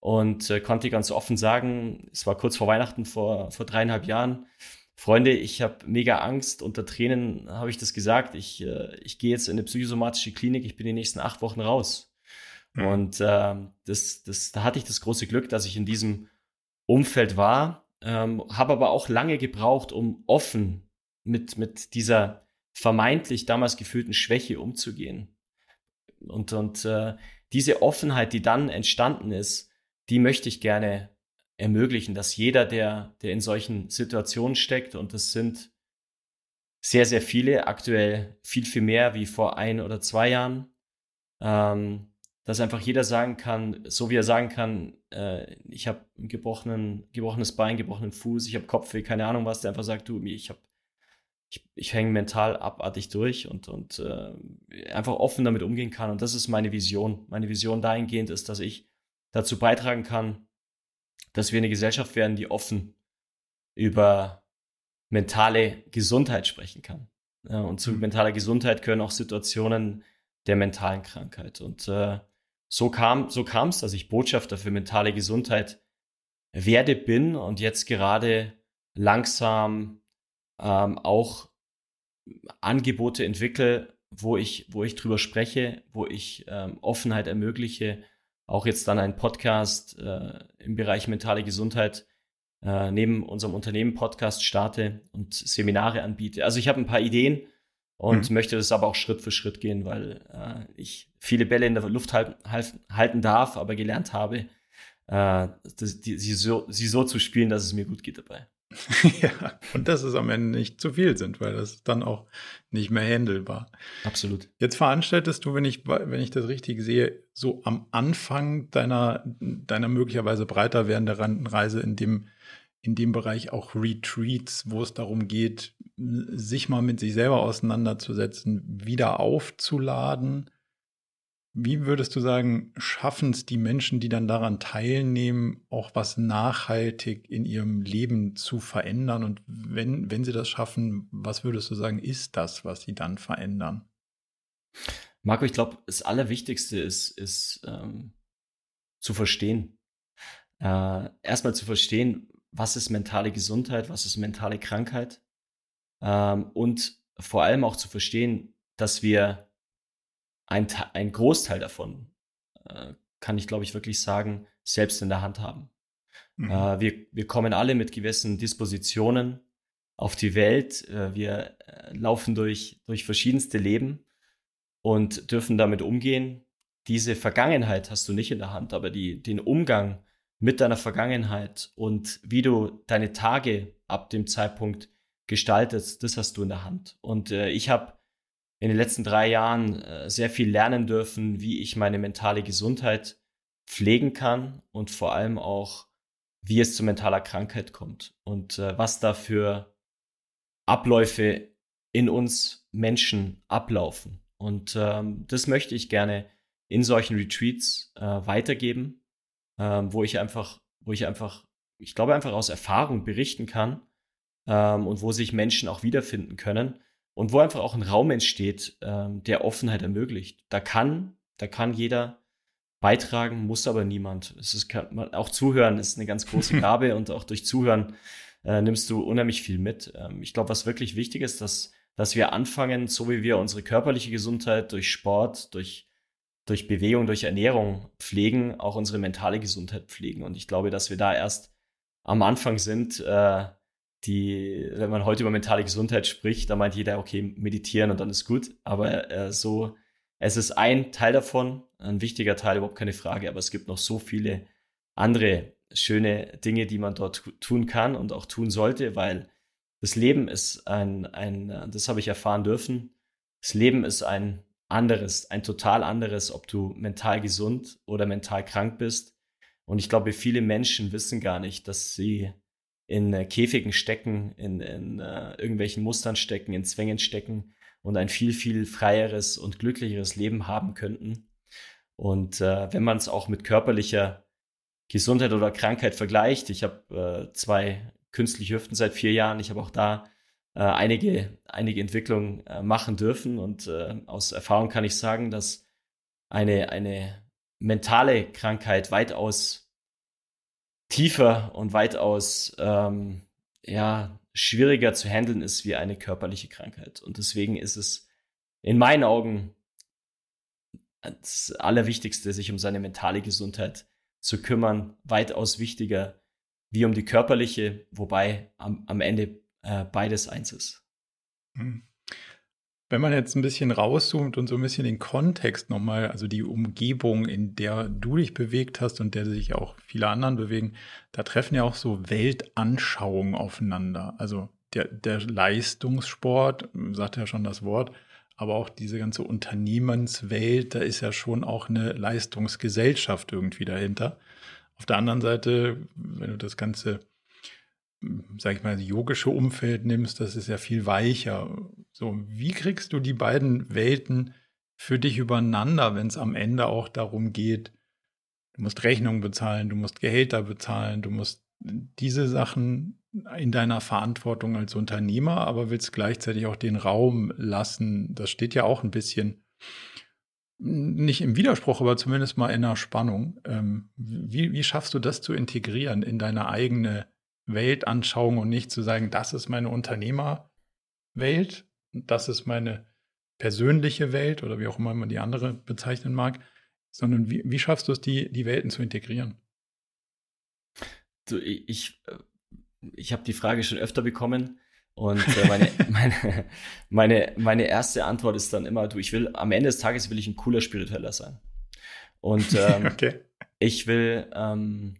und äh, konnte ganz offen sagen, es war kurz vor Weihnachten vor, vor dreieinhalb Jahren, Freunde, ich habe mega Angst. Unter Tränen habe ich das gesagt. Ich, äh, ich gehe jetzt in eine psychosomatische Klinik. Ich bin die nächsten acht Wochen raus. Mhm. Und äh, das, das, da hatte ich das große Glück, dass ich in diesem Umfeld war, ähm, habe aber auch lange gebraucht, um offen mit, mit dieser vermeintlich damals gefühlten Schwäche umzugehen. Und, und äh, diese Offenheit, die dann entstanden ist, die möchte ich gerne ermöglichen, dass jeder, der, der in solchen Situationen steckt, und das sind sehr, sehr viele, aktuell viel, viel mehr wie vor ein oder zwei Jahren, ähm, dass einfach jeder sagen kann, so wie er sagen kann, äh, ich habe ein gebrochenen, gebrochenes Bein, gebrochenen Fuß, ich habe Kopfweh, keine Ahnung was, der einfach sagt, du, ich habe ich, ich hänge mental abartig durch und, und äh, einfach offen damit umgehen kann. Und das ist meine Vision. Meine Vision dahingehend ist, dass ich dazu beitragen kann, dass wir eine Gesellschaft werden, die offen über mentale Gesundheit sprechen kann. Ja, und zu mhm. mentaler Gesundheit gehören auch Situationen der mentalen Krankheit. Und äh, so kam so kam es, dass ich Botschafter für mentale Gesundheit werde bin und jetzt gerade langsam ähm, auch Angebote entwickle, wo ich, wo ich drüber spreche, wo ich ähm, Offenheit ermögliche, auch jetzt dann einen Podcast äh, im Bereich mentale Gesundheit äh, neben unserem Unternehmen Podcast starte und Seminare anbiete. Also ich habe ein paar Ideen und mhm. möchte das aber auch Schritt für Schritt gehen, weil äh, ich viele Bälle in der Luft halten, halten darf, aber gelernt habe, äh, das, die, sie, so, sie so zu spielen, dass es mir gut geht dabei. ja, und dass es am Ende nicht zu viel sind, weil das dann auch nicht mehr handelbar. Absolut. Jetzt veranstaltest du, wenn ich, wenn ich das richtig sehe, so am Anfang deiner, deiner möglicherweise breiter werdenden Reise in dem, in dem Bereich auch Retreats, wo es darum geht, sich mal mit sich selber auseinanderzusetzen, wieder aufzuladen wie würdest du sagen, schaffen es die Menschen, die dann daran teilnehmen, auch was nachhaltig in ihrem Leben zu verändern? Und wenn, wenn sie das schaffen, was würdest du sagen, ist das, was sie dann verändern? Marco, ich glaube, das Allerwichtigste ist, ist ähm, zu verstehen. Äh, Erstmal zu verstehen, was ist mentale Gesundheit, was ist mentale Krankheit. Ähm, und vor allem auch zu verstehen, dass wir ein, ein Großteil davon, äh, kann ich glaube ich wirklich sagen, selbst in der Hand haben. Mhm. Äh, wir, wir kommen alle mit gewissen Dispositionen auf die Welt. Äh, wir äh, laufen durch, durch verschiedenste Leben und dürfen damit umgehen. Diese Vergangenheit hast du nicht in der Hand, aber die, den Umgang mit deiner Vergangenheit und wie du deine Tage ab dem Zeitpunkt gestaltest, das hast du in der Hand. Und äh, ich habe in den letzten drei Jahren äh, sehr viel lernen dürfen, wie ich meine mentale Gesundheit pflegen kann und vor allem auch, wie es zu mentaler Krankheit kommt und äh, was da für Abläufe in uns Menschen ablaufen. Und ähm, das möchte ich gerne in solchen Retreats äh, weitergeben, ähm, wo ich einfach, wo ich einfach, ich glaube einfach aus Erfahrung berichten kann ähm, und wo sich Menschen auch wiederfinden können und wo einfach auch ein Raum entsteht, ähm, der Offenheit ermöglicht. Da kann, da kann jeder beitragen, muss aber niemand. Es ist kann man, auch Zuhören ist eine ganz große Gabe und auch durch Zuhören äh, nimmst du unheimlich viel mit. Ähm, ich glaube, was wirklich wichtig ist, dass dass wir anfangen, so wie wir unsere körperliche Gesundheit durch Sport, durch durch Bewegung, durch Ernährung pflegen, auch unsere mentale Gesundheit pflegen. Und ich glaube, dass wir da erst am Anfang sind, äh, die, wenn man heute über mentale Gesundheit spricht, da meint jeder, okay, meditieren und dann ist gut. Aber äh, so, es ist ein Teil davon, ein wichtiger Teil, überhaupt keine Frage. Aber es gibt noch so viele andere schöne Dinge, die man dort tun kann und auch tun sollte, weil das Leben ist ein, ein das habe ich erfahren dürfen. Das Leben ist ein anderes, ein total anderes, ob du mental gesund oder mental krank bist. Und ich glaube, viele Menschen wissen gar nicht, dass sie in äh, Käfigen stecken, in, in äh, irgendwelchen Mustern stecken, in Zwängen stecken und ein viel, viel freieres und glücklicheres Leben haben könnten. Und äh, wenn man es auch mit körperlicher Gesundheit oder Krankheit vergleicht, ich habe äh, zwei künstliche Hüften seit vier Jahren, ich habe auch da äh, einige, einige Entwicklungen äh, machen dürfen. Und äh, aus Erfahrung kann ich sagen, dass eine, eine mentale Krankheit weitaus tiefer und weitaus ähm, ja, schwieriger zu handeln ist wie eine körperliche Krankheit. Und deswegen ist es in meinen Augen das Allerwichtigste, sich um seine mentale Gesundheit zu kümmern, weitaus wichtiger wie um die körperliche, wobei am, am Ende äh, beides eins ist. Hm. Wenn man jetzt ein bisschen rauszoomt und so ein bisschen den Kontext nochmal, also die Umgebung, in der du dich bewegt hast und der sich auch viele anderen bewegen, da treffen ja auch so Weltanschauungen aufeinander. Also der, der Leistungssport, sagt ja schon das Wort, aber auch diese ganze Unternehmenswelt, da ist ja schon auch eine Leistungsgesellschaft irgendwie dahinter. Auf der anderen Seite, wenn du das ganze sag ich mal, yogische Umfeld nimmst, das ist ja viel weicher. So, wie kriegst du die beiden Welten für dich übereinander, wenn es am Ende auch darum geht, du musst Rechnungen bezahlen, du musst Gehälter bezahlen, du musst diese Sachen in deiner Verantwortung als Unternehmer, aber willst gleichzeitig auch den Raum lassen. Das steht ja auch ein bisschen nicht im Widerspruch, aber zumindest mal in einer Spannung. Ähm, wie, wie schaffst du das zu integrieren in deine eigene Weltanschauung und nicht zu sagen, das ist meine Unternehmerwelt, das ist meine persönliche Welt oder wie auch immer man die andere bezeichnen mag, sondern wie, wie schaffst du es, die, die Welten zu integrieren? Du, ich, äh, ich habe die Frage schon öfter bekommen und äh, meine, meine, meine, meine erste Antwort ist dann immer, du, ich will, am Ende des Tages will ich ein cooler Spiritueller sein. Und ähm, okay. ich will, ähm,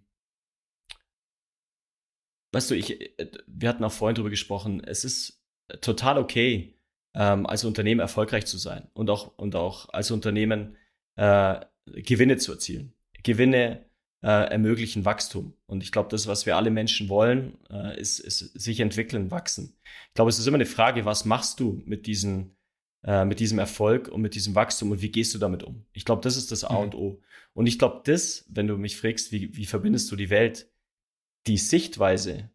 weißt du, ich, äh, wir hatten auch vorhin drüber gesprochen, es ist total okay, ähm, als Unternehmen erfolgreich zu sein und auch, und auch als Unternehmen äh, Gewinne zu erzielen. Gewinne äh, ermöglichen Wachstum. Und ich glaube, das, was wir alle Menschen wollen, äh, ist, ist sich entwickeln, wachsen. Ich glaube, es ist immer eine Frage, was machst du mit diesen äh, mit diesem Erfolg und mit diesem Wachstum und wie gehst du damit um? Ich glaube, das ist das A mhm. und O. Und ich glaube, das, wenn du mich fragst, wie, wie verbindest du die Welt, die Sichtweise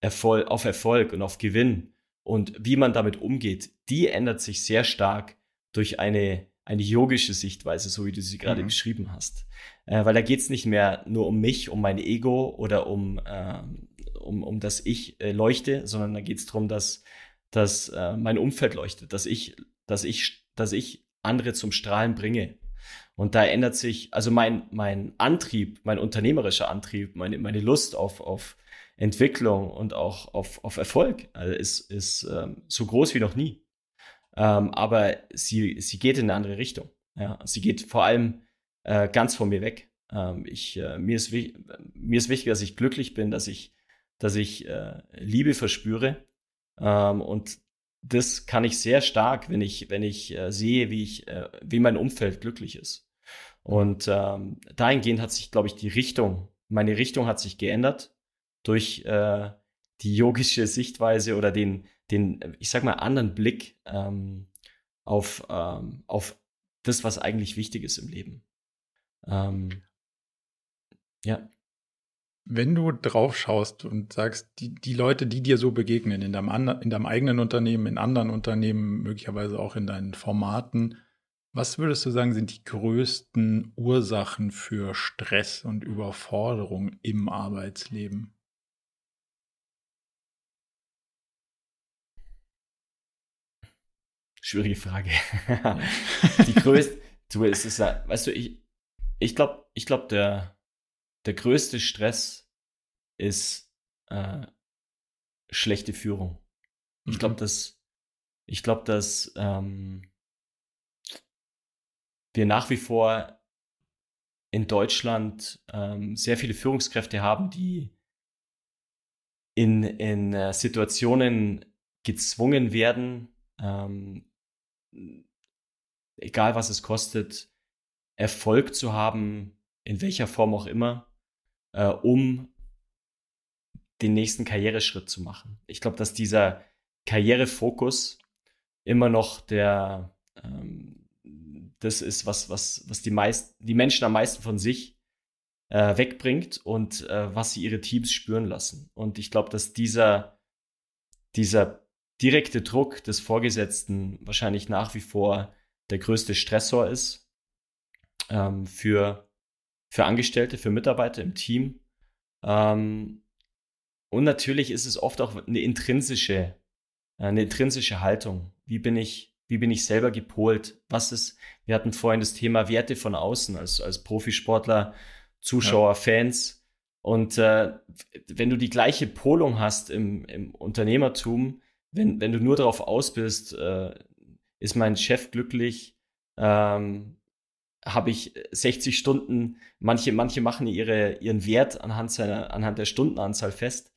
Erfolg, auf Erfolg und auf Gewinn und wie man damit umgeht, die ändert sich sehr stark durch eine, eine yogische Sichtweise, so wie du sie gerade mhm. beschrieben hast. Äh, weil da geht es nicht mehr nur um mich, um mein Ego oder um, äh, um, um das Ich äh, leuchte, sondern da geht es darum, dass, dass äh, mein Umfeld leuchtet, dass ich, dass ich, dass ich andere zum Strahlen bringe. Und da ändert sich, also mein, mein Antrieb, mein unternehmerischer Antrieb, meine, meine Lust auf, auf Entwicklung und auch auf, auf Erfolg also ist, ist ähm, so groß wie noch nie. Ähm, aber sie, sie geht in eine andere Richtung. Ja? Sie geht vor allem äh, ganz von mir weg. Ähm, ich, äh, mir, ist, mir ist wichtig, dass ich glücklich bin, dass ich, dass ich äh, Liebe verspüre. Ähm, und das kann ich sehr stark, wenn ich, wenn ich äh, sehe, wie ich, äh, wie mein Umfeld glücklich ist. Und ähm, dahingehend hat sich, glaube ich, die Richtung, meine Richtung hat sich geändert durch äh, die yogische Sichtweise oder den, den, ich sag mal, anderen Blick ähm, auf, ähm, auf das, was eigentlich wichtig ist im Leben. Ähm, ja. Wenn du drauf schaust und sagst, die, die Leute, die dir so begegnen, in deinem, in deinem eigenen Unternehmen, in anderen Unternehmen, möglicherweise auch in deinen Formaten, was würdest du sagen, sind die größten Ursachen für Stress und Überforderung im Arbeitsleben? Schwierige Frage. die größte, du, es ist, weißt du, ich, ich glaube, ich glaube, der, der größte Stress ist äh, schlechte Führung. Ich glaube, mhm. dass, ich glaube, dass ähm, wir nach wie vor in Deutschland ähm, sehr viele Führungskräfte haben, die in, in äh, Situationen gezwungen werden, ähm, egal was es kostet, Erfolg zu haben, in welcher Form auch immer, äh, um den nächsten Karriereschritt zu machen. Ich glaube, dass dieser Karrierefokus immer noch der ähm, das ist, was, was, was die, meist, die Menschen am meisten von sich äh, wegbringt und äh, was sie ihre Teams spüren lassen. Und ich glaube, dass dieser, dieser direkte Druck des Vorgesetzten wahrscheinlich nach wie vor der größte Stressor ist ähm, für, für Angestellte, für Mitarbeiter im Team. Ähm, und natürlich ist es oft auch eine intrinsische, eine intrinsische Haltung. Wie bin ich, wie bin ich selber gepolt? Was ist, wir hatten vorhin das Thema Werte von außen als, als Profisportler, Zuschauer, ja. Fans. Und äh, wenn du die gleiche Polung hast im, im Unternehmertum, wenn, wenn du nur darauf aus bist, äh, ist mein Chef glücklich, ähm, habe ich 60 Stunden, manche, manche machen ihre, ihren Wert anhand, seiner, anhand der Stundenanzahl fest.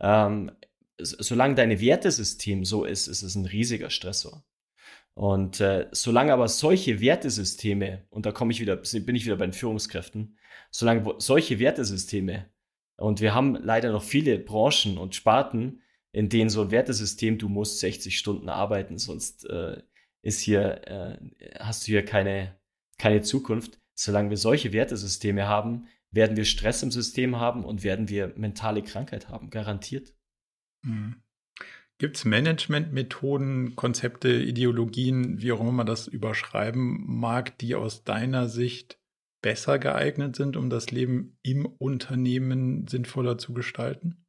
Ähm, solange deine Wertesystem so ist, ist es ein riesiger Stressor. Und äh, solange aber solche Wertesysteme, und da komme ich wieder, bin ich wieder bei den Führungskräften, solange solche Wertesysteme, und wir haben leider noch viele Branchen und Sparten, in denen so ein Wertesystem, du musst 60 Stunden arbeiten, sonst äh, ist hier, äh, hast du hier keine, keine Zukunft. Solange wir solche Wertesysteme haben, werden wir Stress im System haben und werden wir mentale Krankheit haben, garantiert. Mhm. Gibt es Managementmethoden, Konzepte, Ideologien, wie auch immer man das überschreiben mag, die aus deiner Sicht besser geeignet sind, um das Leben im Unternehmen sinnvoller zu gestalten?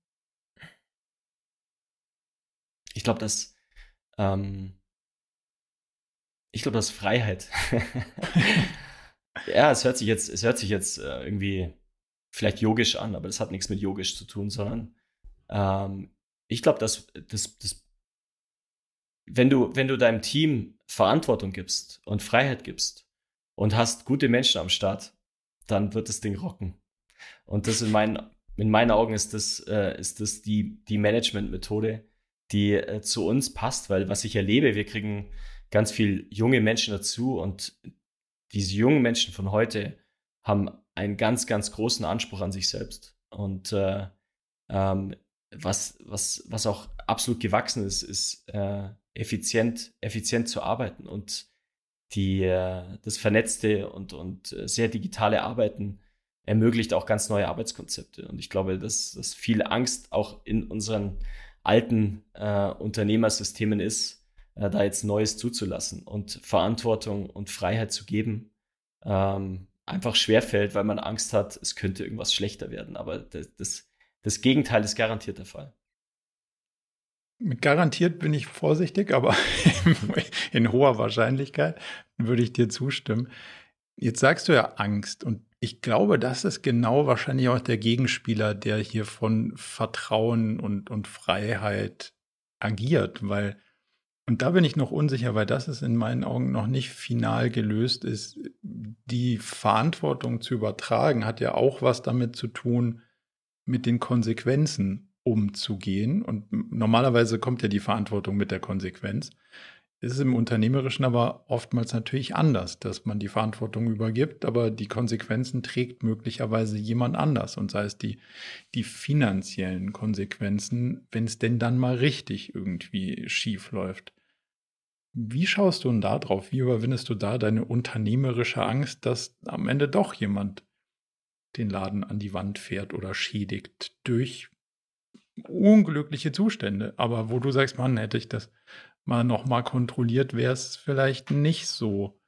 Ich glaube, dass ähm, ich glaube, dass Freiheit. ja, es hört sich jetzt, es hört sich jetzt äh, irgendwie vielleicht yogisch an, aber das hat nichts mit yogisch zu tun, sondern ähm, ich glaube, dass das, das, wenn du, wenn du deinem Team Verantwortung gibst und Freiheit gibst und hast gute Menschen am Start, dann wird das Ding rocken. Und das in meinen, in meinen Augen ist das, äh, ist das die, die Management-Methode, die äh, zu uns passt, weil was ich erlebe, wir kriegen ganz viel junge Menschen dazu und diese jungen Menschen von heute haben einen ganz, ganz großen Anspruch an sich selbst. Und äh, ähm, was, was, was auch absolut gewachsen ist, ist äh, effizient, effizient zu arbeiten und die, äh, das vernetzte und, und äh, sehr digitale Arbeiten ermöglicht auch ganz neue Arbeitskonzepte. Und ich glaube, dass, dass viel Angst auch in unseren alten äh, Unternehmersystemen ist, äh, da jetzt Neues zuzulassen und Verantwortung und Freiheit zu geben, ähm, einfach schwerfällt, weil man Angst hat, es könnte irgendwas schlechter werden. Aber das, das das Gegenteil ist garantiert der Fall. Mit garantiert bin ich vorsichtig, aber in hoher Wahrscheinlichkeit würde ich dir zustimmen. Jetzt sagst du ja Angst und ich glaube, das ist genau wahrscheinlich auch der Gegenspieler, der hier von Vertrauen und, und Freiheit agiert, weil, und da bin ich noch unsicher, weil das ist in meinen Augen noch nicht final gelöst ist. Die Verantwortung zu übertragen hat ja auch was damit zu tun, mit den Konsequenzen umzugehen. Und normalerweise kommt ja die Verantwortung mit der Konsequenz. Es ist im Unternehmerischen aber oftmals natürlich anders, dass man die Verantwortung übergibt, aber die Konsequenzen trägt möglicherweise jemand anders und sei es die, die finanziellen Konsequenzen, wenn es denn dann mal richtig irgendwie schief läuft. Wie schaust du denn da drauf? Wie überwindest du da deine unternehmerische Angst, dass am Ende doch jemand den Laden an die Wand fährt oder schädigt durch unglückliche Zustände. Aber wo du sagst, Mann, hätte ich das mal nochmal kontrolliert, wäre es vielleicht nicht so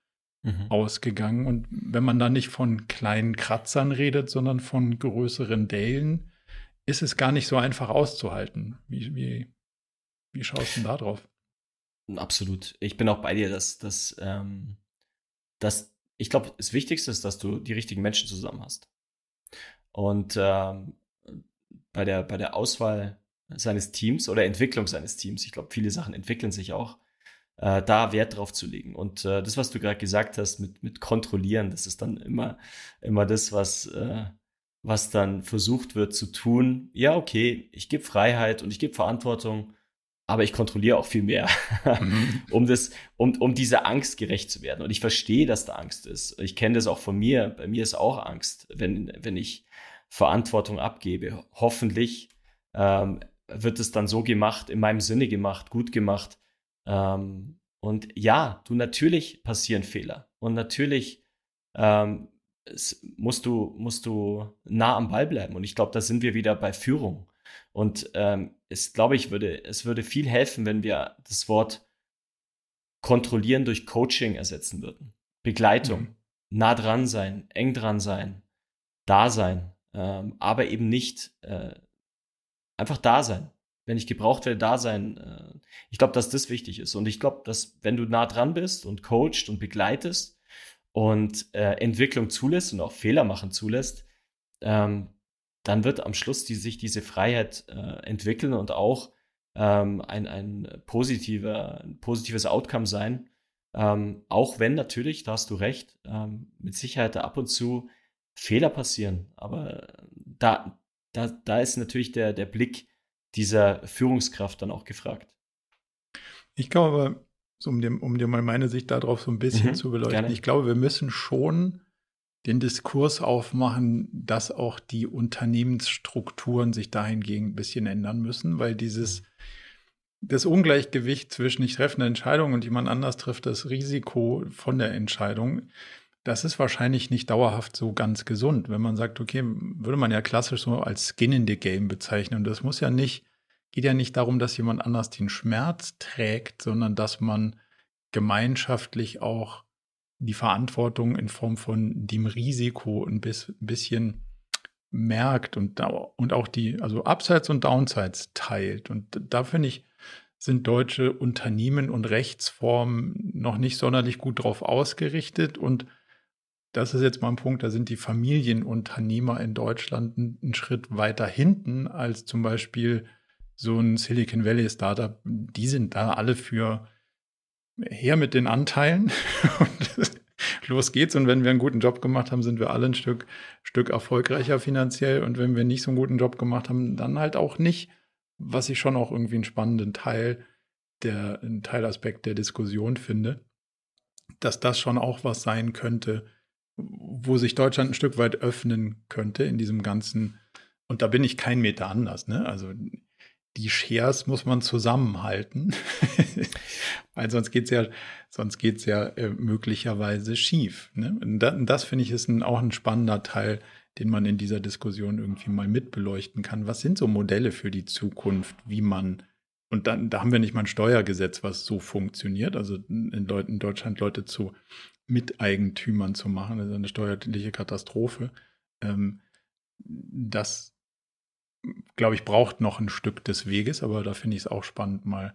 mhm. ausgegangen. Und wenn man da nicht von kleinen Kratzern redet, sondern von größeren Dellen, ist es gar nicht so einfach auszuhalten. Wie, wie, wie schaust du denn da drauf? Absolut. Ich bin auch bei dir, dass, dass, ähm, dass ich glaube, das Wichtigste ist, dass du die richtigen Menschen zusammen hast. Und ähm, bei, der, bei der Auswahl seines Teams oder Entwicklung seines Teams, ich glaube, viele Sachen entwickeln sich auch, äh, da Wert drauf zu legen. Und äh, das, was du gerade gesagt hast mit, mit kontrollieren, das ist dann immer, immer das, was, äh, was dann versucht wird zu tun. Ja, okay, ich gebe Freiheit und ich gebe Verantwortung, aber ich kontrolliere auch viel mehr, mhm. um, das, um, um dieser Angst gerecht zu werden. Und ich verstehe, dass da Angst ist. Ich kenne das auch von mir. Bei mir ist auch Angst, wenn, wenn ich Verantwortung abgebe. Hoffentlich ähm, wird es dann so gemacht, in meinem Sinne gemacht, gut gemacht. Ähm, und ja, du natürlich passieren Fehler. Und natürlich ähm, musst, du, musst du nah am Ball bleiben. Und ich glaube, da sind wir wieder bei Führung. Und ähm, es glaube ich, würde, es würde viel helfen, wenn wir das Wort kontrollieren durch Coaching ersetzen würden. Begleitung, mhm. nah dran sein, eng dran sein, da sein, ähm, aber eben nicht äh, einfach da sein. Wenn ich gebraucht werde, da sein. Äh, ich glaube, dass das wichtig ist. Und ich glaube, dass wenn du nah dran bist und coacht und begleitest und äh, Entwicklung zulässt und auch Fehler machen zulässt, ähm, dann wird am Schluss die, sich diese Freiheit äh, entwickeln und auch ähm, ein, ein, positiver, ein positives Outcome sein. Ähm, auch wenn natürlich, da hast du recht, ähm, mit Sicherheit ab und zu Fehler passieren. Aber da, da, da ist natürlich der, der Blick dieser Führungskraft dann auch gefragt. Ich glaube, um dir, um dir mal meine Sicht darauf so ein bisschen mhm, zu beleuchten, gerne. ich glaube, wir müssen schon den Diskurs aufmachen, dass auch die Unternehmensstrukturen sich dahingehend ein bisschen ändern müssen, weil dieses das Ungleichgewicht zwischen ich treffe eine Entscheidung und jemand anders trifft das Risiko von der Entscheidung, das ist wahrscheinlich nicht dauerhaft so ganz gesund. Wenn man sagt, okay, würde man ja klassisch so als Skin in the Game bezeichnen. Und das muss ja nicht, geht ja nicht darum, dass jemand anders den Schmerz trägt, sondern dass man gemeinschaftlich auch die Verantwortung in Form von dem Risiko ein bisschen merkt und, und auch die, also Upsides und Downsides teilt. Und da finde ich, sind deutsche Unternehmen und Rechtsformen noch nicht sonderlich gut drauf ausgerichtet. Und das ist jetzt mal ein Punkt, da sind die Familienunternehmer in Deutschland einen Schritt weiter hinten als zum Beispiel so ein Silicon Valley Startup. Die sind da alle für her mit den Anteilen und los geht's. Und wenn wir einen guten Job gemacht haben, sind wir alle ein Stück, Stück erfolgreicher finanziell. Und wenn wir nicht so einen guten Job gemacht haben, dann halt auch nicht, was ich schon auch irgendwie einen spannenden Teil der, einen Teilaspekt der Diskussion finde, dass das schon auch was sein könnte, wo sich Deutschland ein Stück weit öffnen könnte in diesem ganzen, und da bin ich kein Meter anders, ne? Also die Shares muss man zusammenhalten, weil sonst geht's ja, sonst geht's ja äh, möglicherweise schief. Ne? Und das, das finde ich ist ein, auch ein spannender Teil, den man in dieser Diskussion irgendwie mal mitbeleuchten kann. Was sind so Modelle für die Zukunft, wie man und dann, da haben wir nicht mal ein Steuergesetz, was so funktioniert. Also in, Deut in Deutschland Leute zu Miteigentümern zu machen, ist eine steuerliche Katastrophe. Ähm, das glaube ich, braucht noch ein Stück des Weges, aber da finde ich es auch spannend, mal,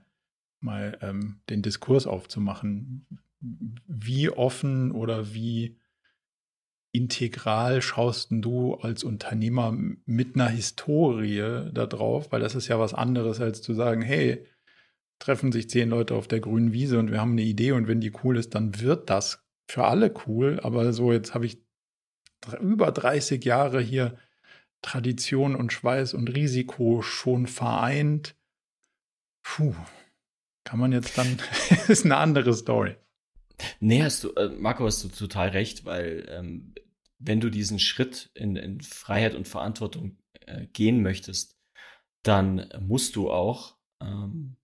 mal ähm, den Diskurs aufzumachen. Wie offen oder wie integral schaust du als Unternehmer mit einer Historie da drauf? Weil das ist ja was anderes, als zu sagen, hey, treffen sich zehn Leute auf der grünen Wiese und wir haben eine Idee und wenn die cool ist, dann wird das für alle cool. Aber so, jetzt habe ich über 30 Jahre hier Tradition und Schweiß und Risiko schon vereint. Puh, kann man jetzt dann, ist eine andere Story. Nee, hast du, äh, Marco, hast du total recht, weil ähm, wenn du diesen Schritt in, in Freiheit und Verantwortung äh, gehen möchtest, dann musst du auch ähm,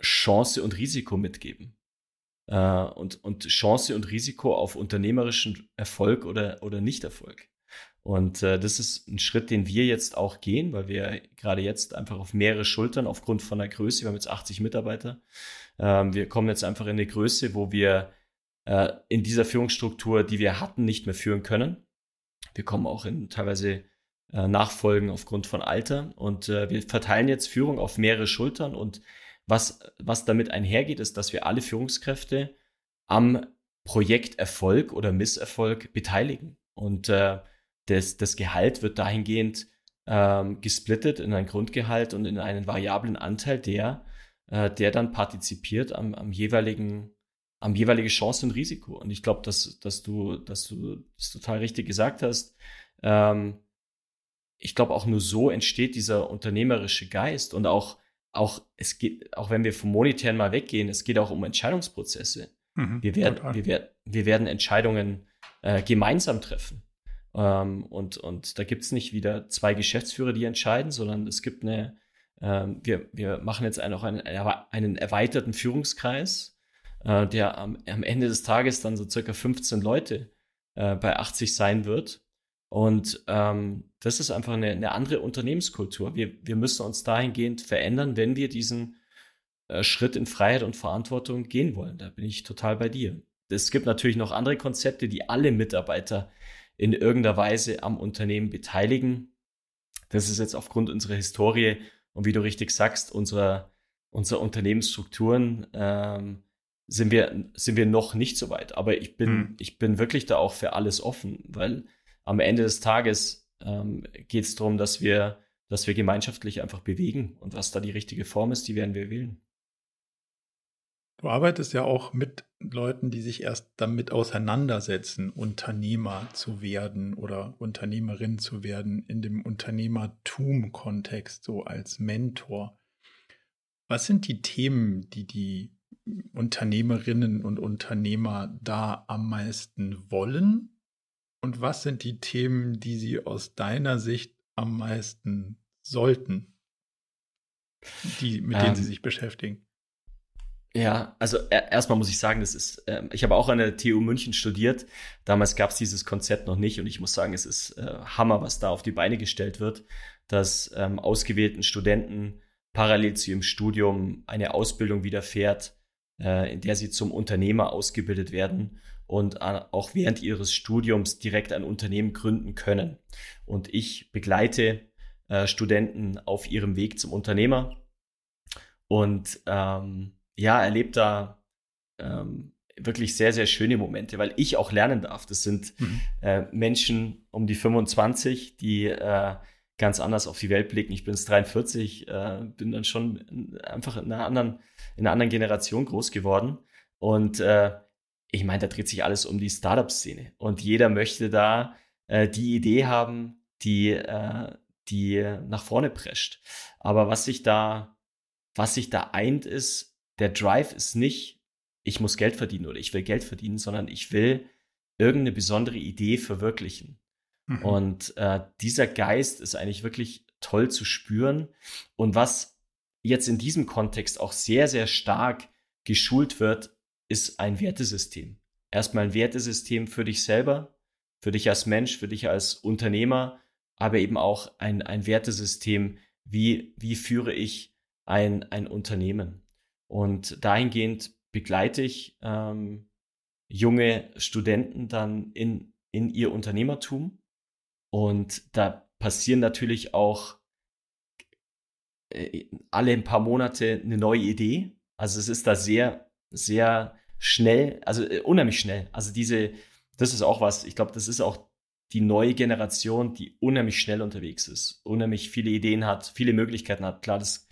Chance und Risiko mitgeben. Äh, und, und Chance und Risiko auf unternehmerischen Erfolg oder, oder Nichterfolg. Und äh, das ist ein Schritt, den wir jetzt auch gehen, weil wir gerade jetzt einfach auf mehrere Schultern aufgrund von der Größe, wir haben jetzt 80 Mitarbeiter, ähm, wir kommen jetzt einfach in eine Größe, wo wir äh, in dieser Führungsstruktur, die wir hatten, nicht mehr führen können. Wir kommen auch in teilweise äh, Nachfolgen aufgrund von Alter und äh, wir verteilen jetzt Führung auf mehrere Schultern und was, was damit einhergeht, ist, dass wir alle Führungskräfte am Projekterfolg oder Misserfolg beteiligen. Und äh, das, das Gehalt wird dahingehend ähm, gesplittet in ein Grundgehalt und in einen variablen Anteil, der, äh, der dann partizipiert am, am jeweiligen, am jeweilige Chance und Risiko. Und ich glaube, dass, dass du, dass du das total richtig gesagt hast. Ähm, ich glaube, auch nur so entsteht dieser unternehmerische Geist und auch, auch, es geht, auch wenn wir vom Monetären mal weggehen, es geht auch um Entscheidungsprozesse. Mhm, wir, werden, wir, werden, wir werden Entscheidungen äh, gemeinsam treffen. Ähm, und, und da gibt es nicht wieder zwei Geschäftsführer, die entscheiden, sondern es gibt eine, ähm, wir, wir machen jetzt auch einen, einen erweiterten Führungskreis, äh, der am, am Ende des Tages dann so circa 15 Leute äh, bei 80 sein wird. Und ähm, das ist einfach eine, eine andere Unternehmenskultur. Wir, wir müssen uns dahingehend verändern, wenn wir diesen äh, Schritt in Freiheit und Verantwortung gehen wollen. Da bin ich total bei dir. Es gibt natürlich noch andere Konzepte, die alle Mitarbeiter in irgendeiner Weise am Unternehmen beteiligen. Das ist jetzt aufgrund unserer Historie und wie du richtig sagst, unserer, unserer Unternehmensstrukturen ähm, sind, wir, sind wir noch nicht so weit. Aber ich bin, hm. ich bin wirklich da auch für alles offen, weil am Ende des Tages ähm, geht es darum, dass wir, dass wir gemeinschaftlich einfach bewegen und was da die richtige Form ist, die werden wir wählen. Du arbeitest ja auch mit Leuten, die sich erst damit auseinandersetzen, Unternehmer zu werden oder Unternehmerin zu werden, in dem Unternehmertum-Kontext, so als Mentor. Was sind die Themen, die die Unternehmerinnen und Unternehmer da am meisten wollen und was sind die Themen, die sie aus deiner Sicht am meisten sollten, die, mit denen ähm, sie sich beschäftigen? Ja, also erstmal muss ich sagen, das ist, äh, ich habe auch an der TU München studiert. Damals gab es dieses Konzept noch nicht und ich muss sagen, es ist äh, Hammer, was da auf die Beine gestellt wird, dass ähm, ausgewählten Studenten parallel zu ihrem Studium eine Ausbildung widerfährt, äh, in der sie zum Unternehmer ausgebildet werden und auch während ihres Studiums direkt ein Unternehmen gründen können. Und ich begleite äh, Studenten auf ihrem Weg zum Unternehmer und ähm, ja, erlebe da ähm, wirklich sehr, sehr schöne Momente, weil ich auch lernen darf. Das sind mhm. äh, Menschen um die 25, die äh, ganz anders auf die Welt blicken. Ich bin jetzt 43, äh, bin dann schon einfach in einer anderen, in einer anderen Generation groß geworden. Und äh, ich meine, da dreht sich alles um die Startup-Szene und jeder möchte da äh, die Idee haben, die, äh, die nach vorne prescht. Aber was sich da, was sich da eint, ist, der Drive ist nicht, ich muss Geld verdienen oder ich will Geld verdienen, sondern ich will irgendeine besondere Idee verwirklichen. Mhm. Und äh, dieser Geist ist eigentlich wirklich toll zu spüren. Und was jetzt in diesem Kontext auch sehr, sehr stark geschult wird, ist ein Wertesystem. Erstmal ein Wertesystem für dich selber, für dich als Mensch, für dich als Unternehmer, aber eben auch ein, ein Wertesystem, wie, wie führe ich ein, ein Unternehmen. Und dahingehend begleite ich ähm, junge Studenten dann in, in ihr Unternehmertum. Und da passieren natürlich auch äh, alle ein paar Monate eine neue Idee. Also es ist da sehr sehr schnell, also äh, unheimlich schnell. Also diese, das ist auch was, ich glaube, das ist auch die neue Generation, die unheimlich schnell unterwegs ist, unheimlich viele Ideen hat, viele Möglichkeiten hat. Klar, das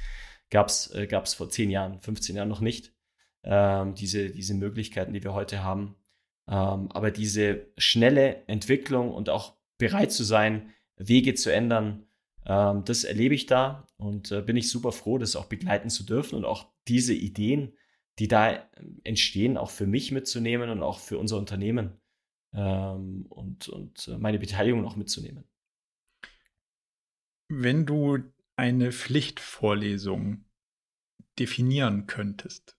gab es äh, vor 10 Jahren, 15 Jahren noch nicht, ähm, diese, diese Möglichkeiten, die wir heute haben. Ähm, aber diese schnelle Entwicklung und auch bereit zu sein, Wege zu ändern, ähm, das erlebe ich da und äh, bin ich super froh, das auch begleiten zu dürfen und auch diese Ideen die da entstehen, auch für mich mitzunehmen und auch für unser Unternehmen ähm, und, und meine Beteiligung auch mitzunehmen. Wenn du eine Pflichtvorlesung definieren könntest,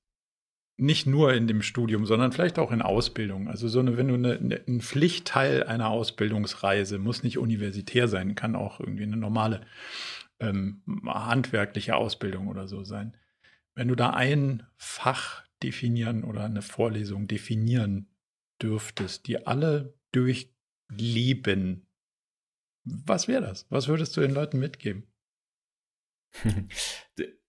nicht nur in dem Studium, sondern vielleicht auch in Ausbildung. Also so eine, wenn du eine, eine, ein Pflichtteil einer Ausbildungsreise muss nicht universitär sein, kann auch irgendwie eine normale ähm, handwerkliche Ausbildung oder so sein. Wenn du da ein Fach definieren oder eine Vorlesung definieren dürftest, die alle durchleben, was wäre das? Was würdest du den Leuten mitgeben?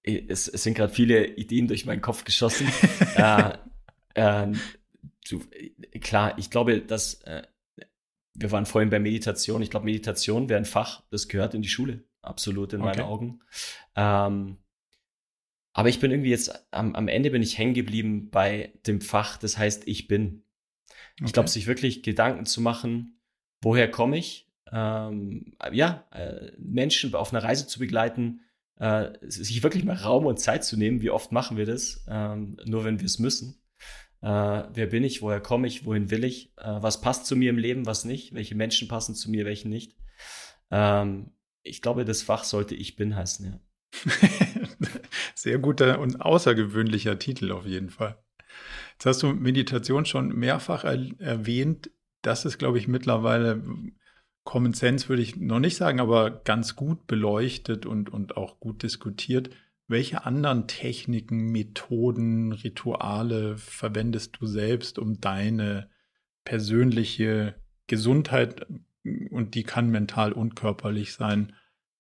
es, es, sind gerade viele Ideen durch meinen Kopf geschossen. äh, äh, du, klar, ich glaube, dass äh, wir waren vorhin bei Meditation. Ich glaube, Meditation wäre ein Fach, das gehört in die Schule, absolut in okay. meinen Augen. Ähm, aber ich bin irgendwie jetzt, am, am Ende bin ich hängen geblieben bei dem Fach, das heißt, ich bin. Okay. Ich glaube, sich wirklich Gedanken zu machen, woher komme ich? Ähm, ja, äh, Menschen auf einer Reise zu begleiten, äh, sich wirklich mal Raum und Zeit zu nehmen. Wie oft machen wir das? Ähm, nur wenn wir es müssen. Äh, wer bin ich? Woher komme ich? Wohin will ich? Äh, was passt zu mir im Leben? Was nicht? Welche Menschen passen zu mir? Welche nicht? Ähm, ich glaube, das Fach sollte Ich bin heißen, ja. Sehr guter und außergewöhnlicher Titel auf jeden Fall. Jetzt hast du Meditation schon mehrfach er erwähnt. Das ist, glaube ich, mittlerweile Common Sense würde ich noch nicht sagen, aber ganz gut beleuchtet und, und auch gut diskutiert. Welche anderen Techniken, Methoden, Rituale verwendest du selbst, um deine persönliche Gesundheit, und die kann mental und körperlich sein,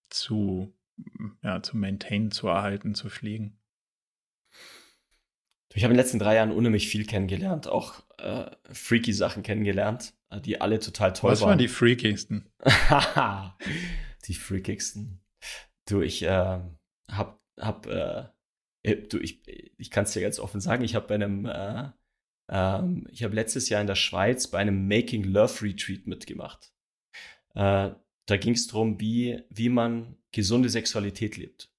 zu, ja, zu maintainen, zu erhalten, zu pflegen? Ich habe in den letzten drei Jahren unheimlich viel kennengelernt, auch äh, freaky Sachen kennengelernt, äh, die alle total toll Was waren. Was waren die freakigsten? die freakigsten. Du, ich äh, hab, hab äh, äh, du, ich, ich kann es dir ganz offen sagen, ich habe bei einem, äh, ähm, ich habe letztes Jahr in der Schweiz bei einem Making Love Retreat mitgemacht. Äh, da ging es darum, wie, wie man gesunde Sexualität lebt.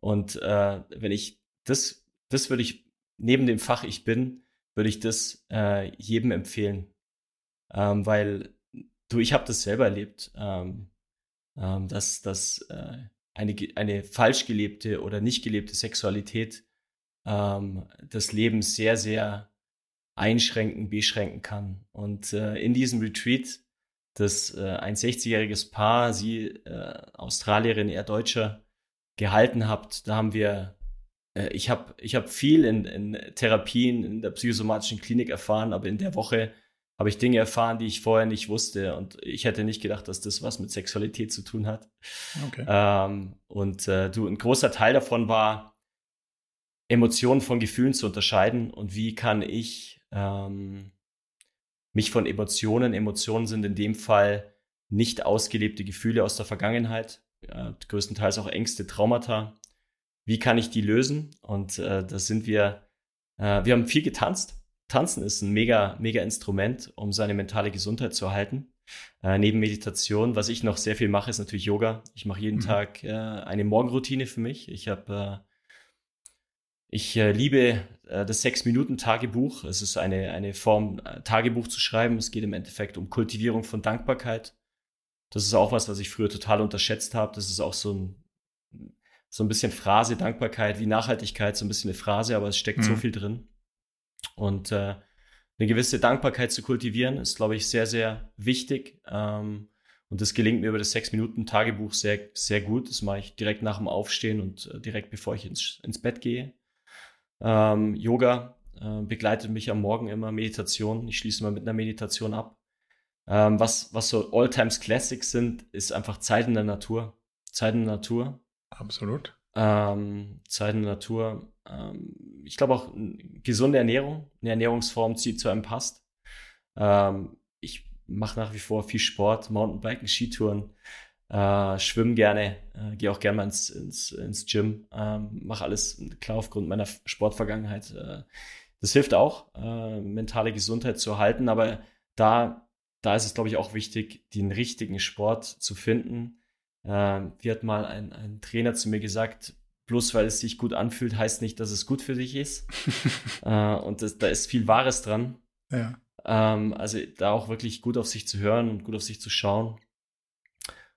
Und äh, wenn ich das, das würde ich neben dem Fach ich bin, würde ich das äh, jedem empfehlen. Ähm, weil du, ich habe das selber erlebt, ähm, ähm, dass, dass äh, eine, eine falsch gelebte oder nicht gelebte Sexualität ähm, das Leben sehr, sehr einschränken, beschränken kann. Und äh, in diesem Retreat, das äh, ein 60-jähriges Paar, sie äh, Australierin, er Deutscher, gehalten habt, da haben wir äh, ich habe ich hab viel in, in Therapien in der psychosomatischen Klinik erfahren, aber in der Woche habe ich Dinge erfahren, die ich vorher nicht wusste. Und ich hätte nicht gedacht, dass das was mit Sexualität zu tun hat. Okay. Ähm, und äh, du, ein großer Teil davon war, Emotionen von Gefühlen zu unterscheiden und wie kann ich ähm, mich von Emotionen, Emotionen sind in dem Fall nicht ausgelebte Gefühle aus der Vergangenheit, äh, größtenteils auch Ängste, Traumata, wie kann ich die lösen? Und äh, da sind wir, äh, wir haben viel getanzt. Tanzen ist ein mega, mega Instrument, um seine mentale Gesundheit zu erhalten. Äh, neben Meditation, was ich noch sehr viel mache, ist natürlich Yoga. Ich mache jeden mhm. Tag äh, eine Morgenroutine für mich. Ich habe, äh, ich äh, liebe äh, das Sechs-Minuten-Tagebuch. Es ist eine, eine Form, äh, Tagebuch zu schreiben. Es geht im Endeffekt um Kultivierung von Dankbarkeit. Das ist auch was, was ich früher total unterschätzt habe. Das ist auch so ein so ein bisschen Phrase, Dankbarkeit wie Nachhaltigkeit, so ein bisschen eine Phrase, aber es steckt mhm. so viel drin. Und äh, eine gewisse Dankbarkeit zu kultivieren, ist, glaube ich, sehr, sehr wichtig. Ähm, und das gelingt mir über das Sechs-Minuten-Tagebuch sehr, sehr gut. Das mache ich direkt nach dem Aufstehen und äh, direkt bevor ich ins, ins Bett gehe. Ähm, Yoga äh, begleitet mich am Morgen immer, Meditation. Ich schließe mal mit einer Meditation ab. Ähm, was, was so All-Times Classics sind, ist einfach Zeit in der Natur. Zeit in der Natur. Absolut. Ähm, Zeit in der Natur. Ähm, ich glaube auch gesunde Ernährung, eine Ernährungsform, die zu einem passt. Ähm, ich mache nach wie vor viel Sport, Mountainbiken, Skitouren, äh, schwimme gerne, äh, gehe auch gerne mal ins, ins, ins Gym, ähm, mache alles klar aufgrund meiner Sportvergangenheit. Äh, das hilft auch, äh, mentale Gesundheit zu erhalten, aber da, da ist es, glaube ich, auch wichtig, den richtigen Sport zu finden, äh, wie hat mal ein, ein Trainer zu mir gesagt, bloß weil es sich gut anfühlt, heißt nicht, dass es gut für dich ist. äh, und das, da ist viel Wahres dran. Ja. Ähm, also da auch wirklich gut auf sich zu hören und gut auf sich zu schauen.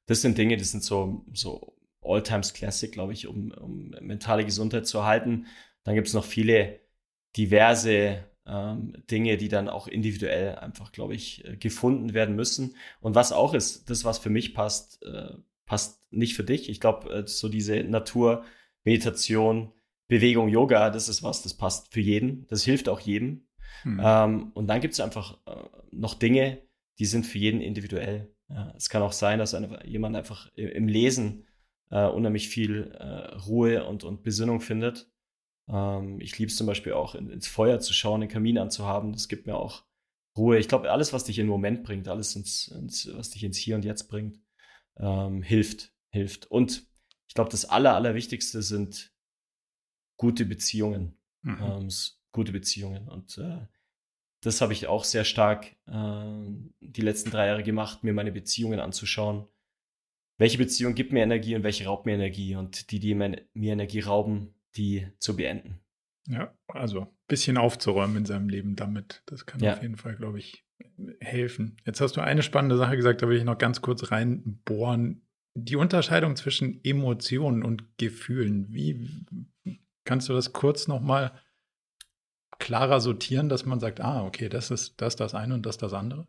Das sind Dinge, die sind so, so All-Times Classic, glaube ich, um, um mentale Gesundheit zu erhalten. Dann gibt es noch viele diverse ähm, Dinge, die dann auch individuell einfach, glaube ich, äh, gefunden werden müssen. Und was auch ist, das, was für mich passt, äh, passt nicht für dich. Ich glaube, äh, so diese Natur, Meditation, Bewegung, Yoga, das ist was, das passt für jeden. Das hilft auch jedem. Hm. Ähm, und dann gibt es einfach äh, noch Dinge, die sind für jeden individuell. Ja, es kann auch sein, dass eine, jemand einfach im Lesen äh, unheimlich viel äh, Ruhe und, und Besinnung findet. Ähm, ich liebe es zum Beispiel auch, in, ins Feuer zu schauen, den Kamin anzuhaben. Das gibt mir auch Ruhe. Ich glaube, alles, was dich in den Moment bringt, alles, ins, ins, was dich ins Hier und Jetzt bringt, ähm, hilft, hilft. Und ich glaube, das Aller, Allerwichtigste sind gute Beziehungen. Mhm. Ähm, gute Beziehungen. Und äh, das habe ich auch sehr stark äh, die letzten drei Jahre gemacht, mir meine Beziehungen anzuschauen. welche Beziehung gibt mir Energie und welche raubt mir Energie und die, die mir, Energie rauben, die zu beenden. Ja, also ein bisschen aufzuräumen in seinem Leben damit. Das kann ja. auf jeden Fall, glaube ich, helfen. Jetzt hast du eine spannende Sache gesagt, da will ich noch ganz kurz reinbohren. Die Unterscheidung zwischen Emotionen und Gefühlen. Wie kannst du das kurz nochmal klarer sortieren, dass man sagt, ah, okay, das ist das, das eine und das das andere?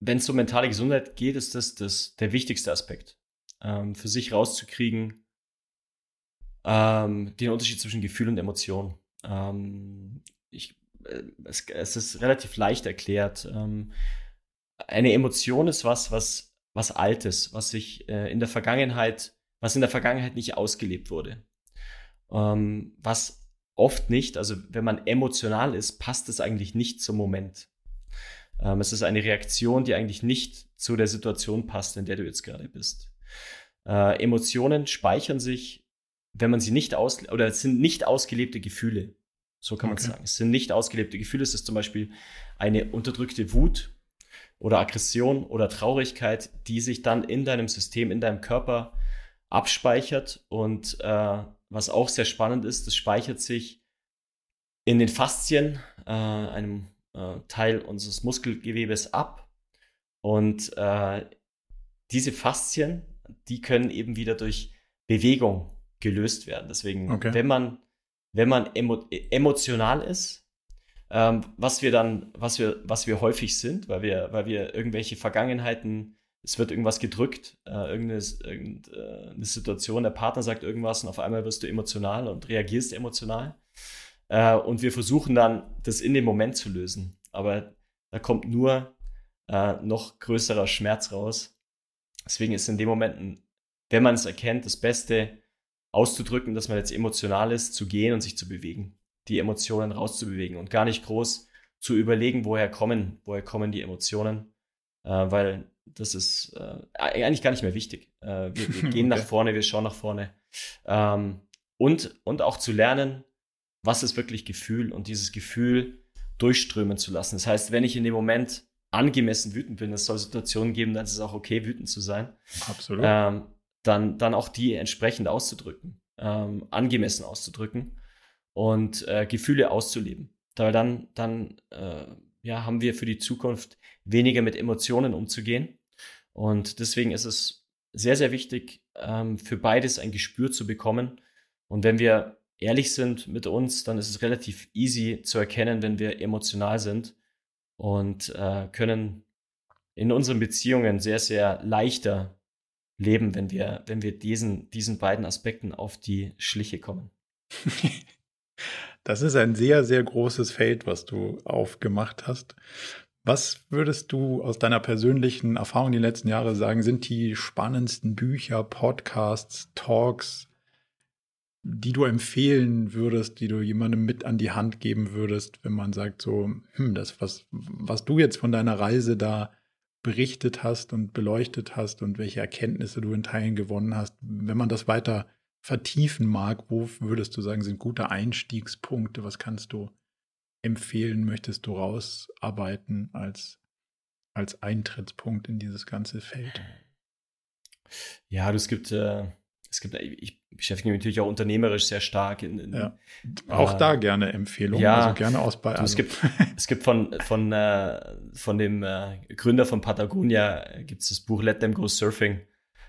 Wenn es um mentale Gesundheit geht, ist das, das der wichtigste Aspekt. Ähm, für sich rauszukriegen, ähm, den Unterschied zwischen Gefühl und Emotion. Ähm, ich, äh, es, es, ist relativ leicht erklärt. Ähm, eine Emotion ist was, was, was Altes, was sich äh, in der Vergangenheit, was in der Vergangenheit nicht ausgelebt wurde. Ähm, was oft nicht, also wenn man emotional ist, passt es eigentlich nicht zum Moment. Ähm, es ist eine Reaktion, die eigentlich nicht zu der Situation passt, in der du jetzt gerade bist. Äh, Emotionen speichern sich wenn man sie nicht aus, oder es sind nicht ausgelebte Gefühle. So kann man okay. sagen. Es sind nicht ausgelebte Gefühle. Es ist zum Beispiel eine unterdrückte Wut oder Aggression oder Traurigkeit, die sich dann in deinem System, in deinem Körper abspeichert. Und äh, was auch sehr spannend ist, das speichert sich in den Faszien, äh, einem äh, Teil unseres Muskelgewebes ab. Und äh, diese Faszien, die können eben wieder durch Bewegung gelöst werden. Deswegen, okay. wenn man, wenn man emo emotional ist, ähm, was wir dann, was wir, was wir häufig sind, weil wir, weil wir irgendwelche Vergangenheiten, es wird irgendwas gedrückt, äh, irgendeine, irgendeine Situation, der Partner sagt irgendwas und auf einmal wirst du emotional und reagierst emotional. Äh, und wir versuchen dann, das in dem Moment zu lösen. Aber da kommt nur äh, noch größerer Schmerz raus. Deswegen ist in dem Moment, wenn man es erkennt, das Beste, auszudrücken, dass man jetzt emotional ist, zu gehen und sich zu bewegen, die Emotionen rauszubewegen und gar nicht groß zu überlegen, woher kommen, woher kommen die Emotionen, äh, weil das ist äh, eigentlich gar nicht mehr wichtig. Äh, wir, wir, gehen okay. nach vorne, wir schauen nach vorne ähm, und und auch zu lernen, was ist wirklich Gefühl und dieses Gefühl durchströmen zu lassen. Das heißt, wenn ich in dem Moment angemessen wütend bin, es soll Situationen geben, dann ist es auch okay, wütend zu sein. Absolut. Ähm, dann, dann auch die entsprechend auszudrücken, ähm, angemessen auszudrücken und äh, Gefühle auszuleben. Weil dann, dann äh, ja, haben wir für die Zukunft weniger mit Emotionen umzugehen. Und deswegen ist es sehr, sehr wichtig, ähm, für beides ein Gespür zu bekommen. Und wenn wir ehrlich sind mit uns, dann ist es relativ easy zu erkennen, wenn wir emotional sind und äh, können in unseren Beziehungen sehr, sehr leichter leben, wenn wir, wenn wir diesen, diesen beiden Aspekten auf die Schliche kommen. Das ist ein sehr, sehr großes Feld, was du aufgemacht hast. Was würdest du aus deiner persönlichen Erfahrung die letzten Jahre sagen, sind die spannendsten Bücher, Podcasts, Talks, die du empfehlen würdest, die du jemandem mit an die Hand geben würdest, wenn man sagt so, hm, das, was, was du jetzt von deiner Reise da berichtet hast und beleuchtet hast und welche Erkenntnisse du in Teilen gewonnen hast. Wenn man das weiter vertiefen mag, wo würdest du sagen, sind gute Einstiegspunkte? Was kannst du empfehlen, möchtest du rausarbeiten als, als Eintrittspunkt in dieses ganze Feld? Ja, es gibt äh, es gibt, ich beschäftige mich natürlich auch unternehmerisch sehr stark. In, in ja. Auch äh, da gerne Empfehlungen, ja, also gerne aus bei Es gibt, es gibt von, von, äh, von dem äh, Gründer von Patagonia äh, gibt es das Buch Let Them Go Surfing.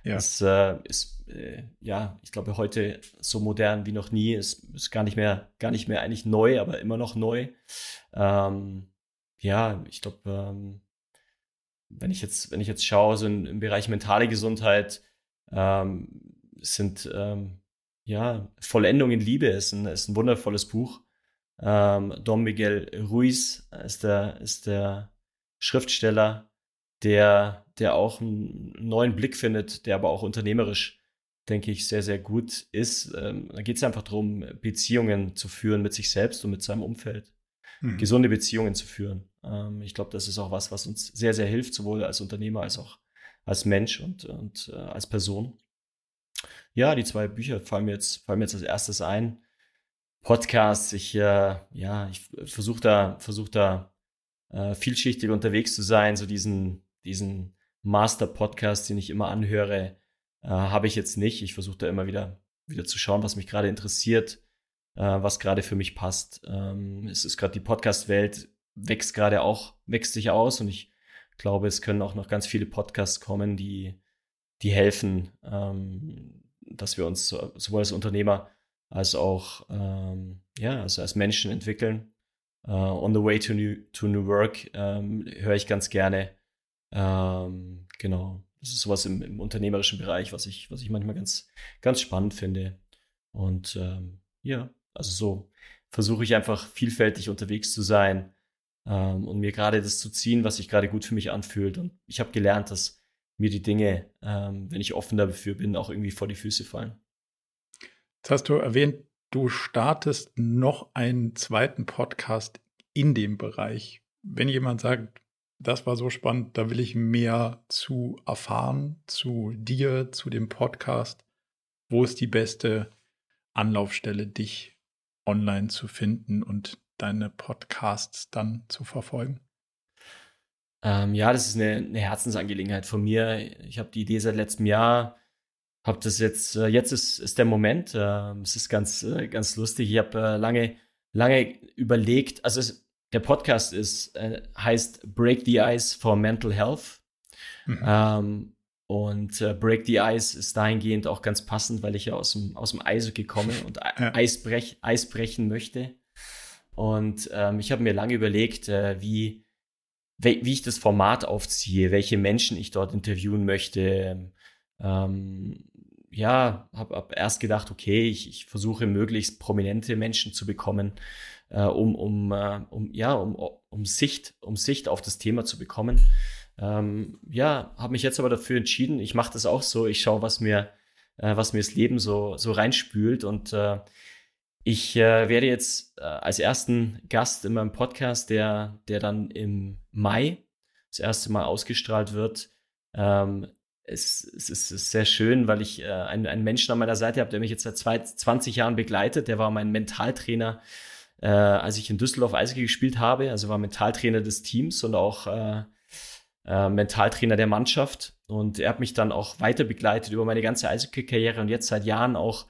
Ja. Das äh, ist, äh, ja, ich glaube, heute so modern wie noch nie. Es ist gar nicht mehr, gar nicht mehr eigentlich neu, aber immer noch neu. Ähm, ja, ich glaube, ähm, wenn ich jetzt, wenn ich jetzt schaue, so in, im Bereich mentale Gesundheit, ähm, sind ähm, ja Vollendung in Liebe ist ein, ist ein wundervolles Buch. Ähm, Don Miguel Ruiz ist der, ist der Schriftsteller, der, der auch einen neuen Blick findet, der aber auch unternehmerisch, denke ich, sehr, sehr gut ist. Ähm, da geht es einfach darum, Beziehungen zu führen mit sich selbst und mit seinem Umfeld. Mhm. Gesunde Beziehungen zu führen. Ähm, ich glaube, das ist auch was, was uns sehr, sehr hilft, sowohl als Unternehmer als auch als Mensch und, und äh, als Person. Ja, die zwei Bücher fallen mir jetzt, fallen mir jetzt als erstes ein. Podcasts, ich, äh, ja, ich versuche da, versuch da äh, vielschichtig unterwegs zu sein, so diesen, diesen Master-Podcast, den ich immer anhöre, äh, habe ich jetzt nicht. Ich versuche da immer wieder, wieder zu schauen, was mich gerade interessiert, äh, was gerade für mich passt. Ähm, es ist gerade die Podcast-Welt wächst gerade auch, wächst sich aus und ich glaube, es können auch noch ganz viele Podcasts kommen, die, die helfen, ähm, dass wir uns sowohl als Unternehmer als auch ähm, ja, also als Menschen entwickeln. Uh, on the way to new, to new work ähm, höre ich ganz gerne. Ähm, genau, das ist sowas im, im, unternehmerischen Bereich, was ich, was ich manchmal ganz, ganz spannend finde. Und ähm, ja, also so versuche ich einfach vielfältig unterwegs zu sein ähm, und mir gerade das zu ziehen, was sich gerade gut für mich anfühlt. Und ich habe gelernt, dass mir die Dinge, ähm, wenn ich offen dafür bin, auch irgendwie vor die Füße fallen. Jetzt hast du erwähnt, du startest noch einen zweiten Podcast in dem Bereich. Wenn jemand sagt, das war so spannend, da will ich mehr zu erfahren, zu dir, zu dem Podcast, wo ist die beste Anlaufstelle, dich online zu finden und deine Podcasts dann zu verfolgen? Ähm, ja, das ist eine, eine, Herzensangelegenheit von mir. Ich habe die Idee seit letztem Jahr, habe das jetzt, äh, jetzt ist, ist der Moment. Äh, es ist ganz, äh, ganz lustig. Ich habe äh, lange, lange überlegt, also es, der Podcast ist, äh, heißt Break the Ice for Mental Health. Mhm. Ähm, und äh, Break the Ice ist dahingehend auch ganz passend, weil ich ja aus dem, aus dem Eishockey komme und ja. Eis, brech, Eis brechen möchte. Und ähm, ich habe mir lange überlegt, äh, wie, wie ich das Format aufziehe, welche Menschen ich dort interviewen möchte. Ähm, ja, habe hab erst gedacht, okay, ich, ich versuche möglichst prominente Menschen zu bekommen, äh, um, um, äh, um, ja, um, um, Sicht, um Sicht auf das Thema zu bekommen. Ähm, ja, habe mich jetzt aber dafür entschieden, ich mache das auch so, ich schaue, was mir, äh, was mir das Leben so, so reinspült und äh, ich äh, werde jetzt äh, als ersten Gast in meinem Podcast, der, der dann im Mai das erste Mal ausgestrahlt wird. Ähm, es, es, ist sehr schön, weil ich äh, einen, einen Menschen an meiner Seite habe, der mich jetzt seit zwei, 20 Jahren begleitet. Der war mein Mentaltrainer, äh, als ich in Düsseldorf Eishockey gespielt habe. Also war Mentaltrainer des Teams und auch äh, äh, Mentaltrainer der Mannschaft. Und er hat mich dann auch weiter begleitet über meine ganze Eishockey-Karriere und jetzt seit Jahren auch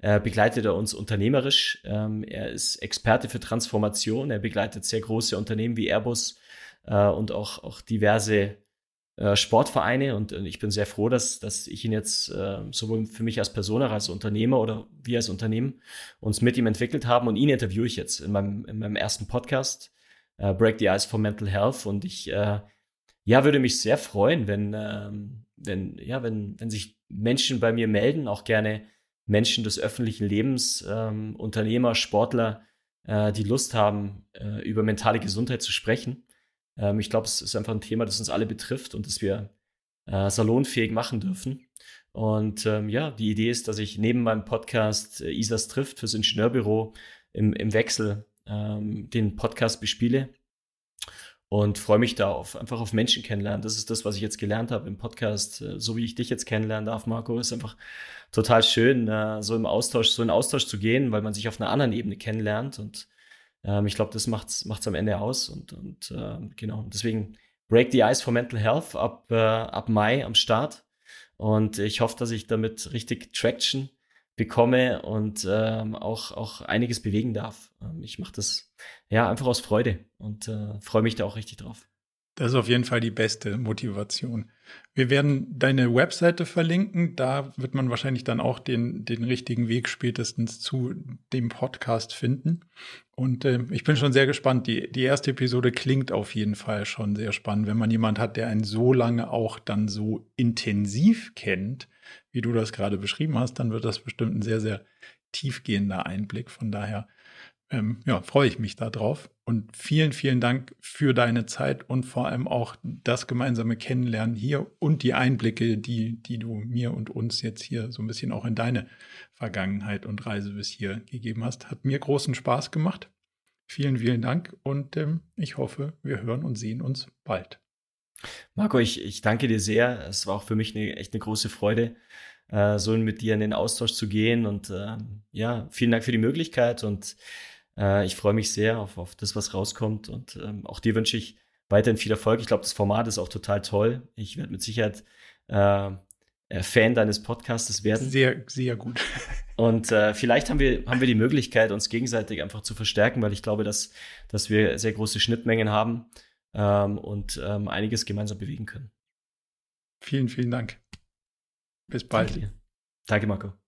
äh, begleitet er uns unternehmerisch. Ähm, er ist Experte für Transformation. Er begleitet sehr große Unternehmen wie Airbus äh, und auch, auch diverse äh, Sportvereine. Und, und, ich bin sehr froh, dass, dass ich ihn jetzt äh, sowohl für mich als Person als Unternehmer oder wir als Unternehmen uns mit ihm entwickelt haben. Und ihn interviewe ich jetzt in meinem, in meinem ersten Podcast, äh, Break the Ice for Mental Health. Und ich äh, ja, würde mich sehr freuen, wenn, ähm, wenn, ja, wenn, wenn sich Menschen bei mir melden, auch gerne Menschen des öffentlichen Lebens, ähm, Unternehmer, Sportler, äh, die Lust haben, äh, über mentale Gesundheit zu sprechen. Ähm, ich glaube, es ist einfach ein Thema, das uns alle betrifft und das wir äh, salonfähig machen dürfen. Und ähm, ja, die Idee ist, dass ich neben meinem Podcast äh, Isas trifft fürs Ingenieurbüro im, im Wechsel ähm, den Podcast bespiele und freue mich da auf, einfach auf Menschen kennenlernen. Das ist das, was ich jetzt gelernt habe im Podcast, äh, so wie ich dich jetzt kennenlernen darf, Marco, ist einfach total schön, äh, so im Austausch, so in Austausch zu gehen, weil man sich auf einer anderen Ebene kennenlernt und ähm, ich glaube, das macht's macht's am Ende aus und und äh, genau deswegen Break the Ice for Mental Health ab äh, ab Mai am Start und ich hoffe, dass ich damit richtig Traction bekomme und ähm, auch, auch einiges bewegen darf. Ähm, ich mache das ja einfach aus Freude und äh, freue mich da auch richtig drauf. Das ist auf jeden Fall die beste Motivation. Wir werden deine Webseite verlinken. Da wird man wahrscheinlich dann auch den, den richtigen Weg spätestens zu dem Podcast finden. Und äh, ich bin schon sehr gespannt. Die, die erste Episode klingt auf jeden Fall schon sehr spannend. Wenn man jemand hat, der einen so lange auch dann so intensiv kennt, wie du das gerade beschrieben hast, dann wird das bestimmt ein sehr, sehr tiefgehender Einblick. Von daher ähm, ja, freue ich mich darauf. Und vielen, vielen Dank für deine Zeit und vor allem auch das gemeinsame Kennenlernen hier und die Einblicke, die, die du mir und uns jetzt hier so ein bisschen auch in deine Vergangenheit und Reise bis hier gegeben hast. Hat mir großen Spaß gemacht. Vielen, vielen Dank und ähm, ich hoffe, wir hören und sehen uns bald. Marco, ich, ich danke dir sehr. Es war auch für mich eine, echt eine große Freude, äh, so mit dir in den Austausch zu gehen. Und äh, ja, vielen Dank für die Möglichkeit und äh, ich freue mich sehr auf, auf das, was rauskommt. Und ähm, auch dir wünsche ich weiterhin viel Erfolg. Ich glaube, das Format ist auch total toll. Ich werde mit Sicherheit äh, äh, Fan deines Podcasts werden. Sehr, sehr gut. Und äh, vielleicht haben wir, haben wir die Möglichkeit, uns gegenseitig einfach zu verstärken, weil ich glaube, dass, dass wir sehr große Schnittmengen haben ähm, und ähm, einiges gemeinsam bewegen können. Vielen, vielen Dank. Bis bald. Danke, Danke Marco.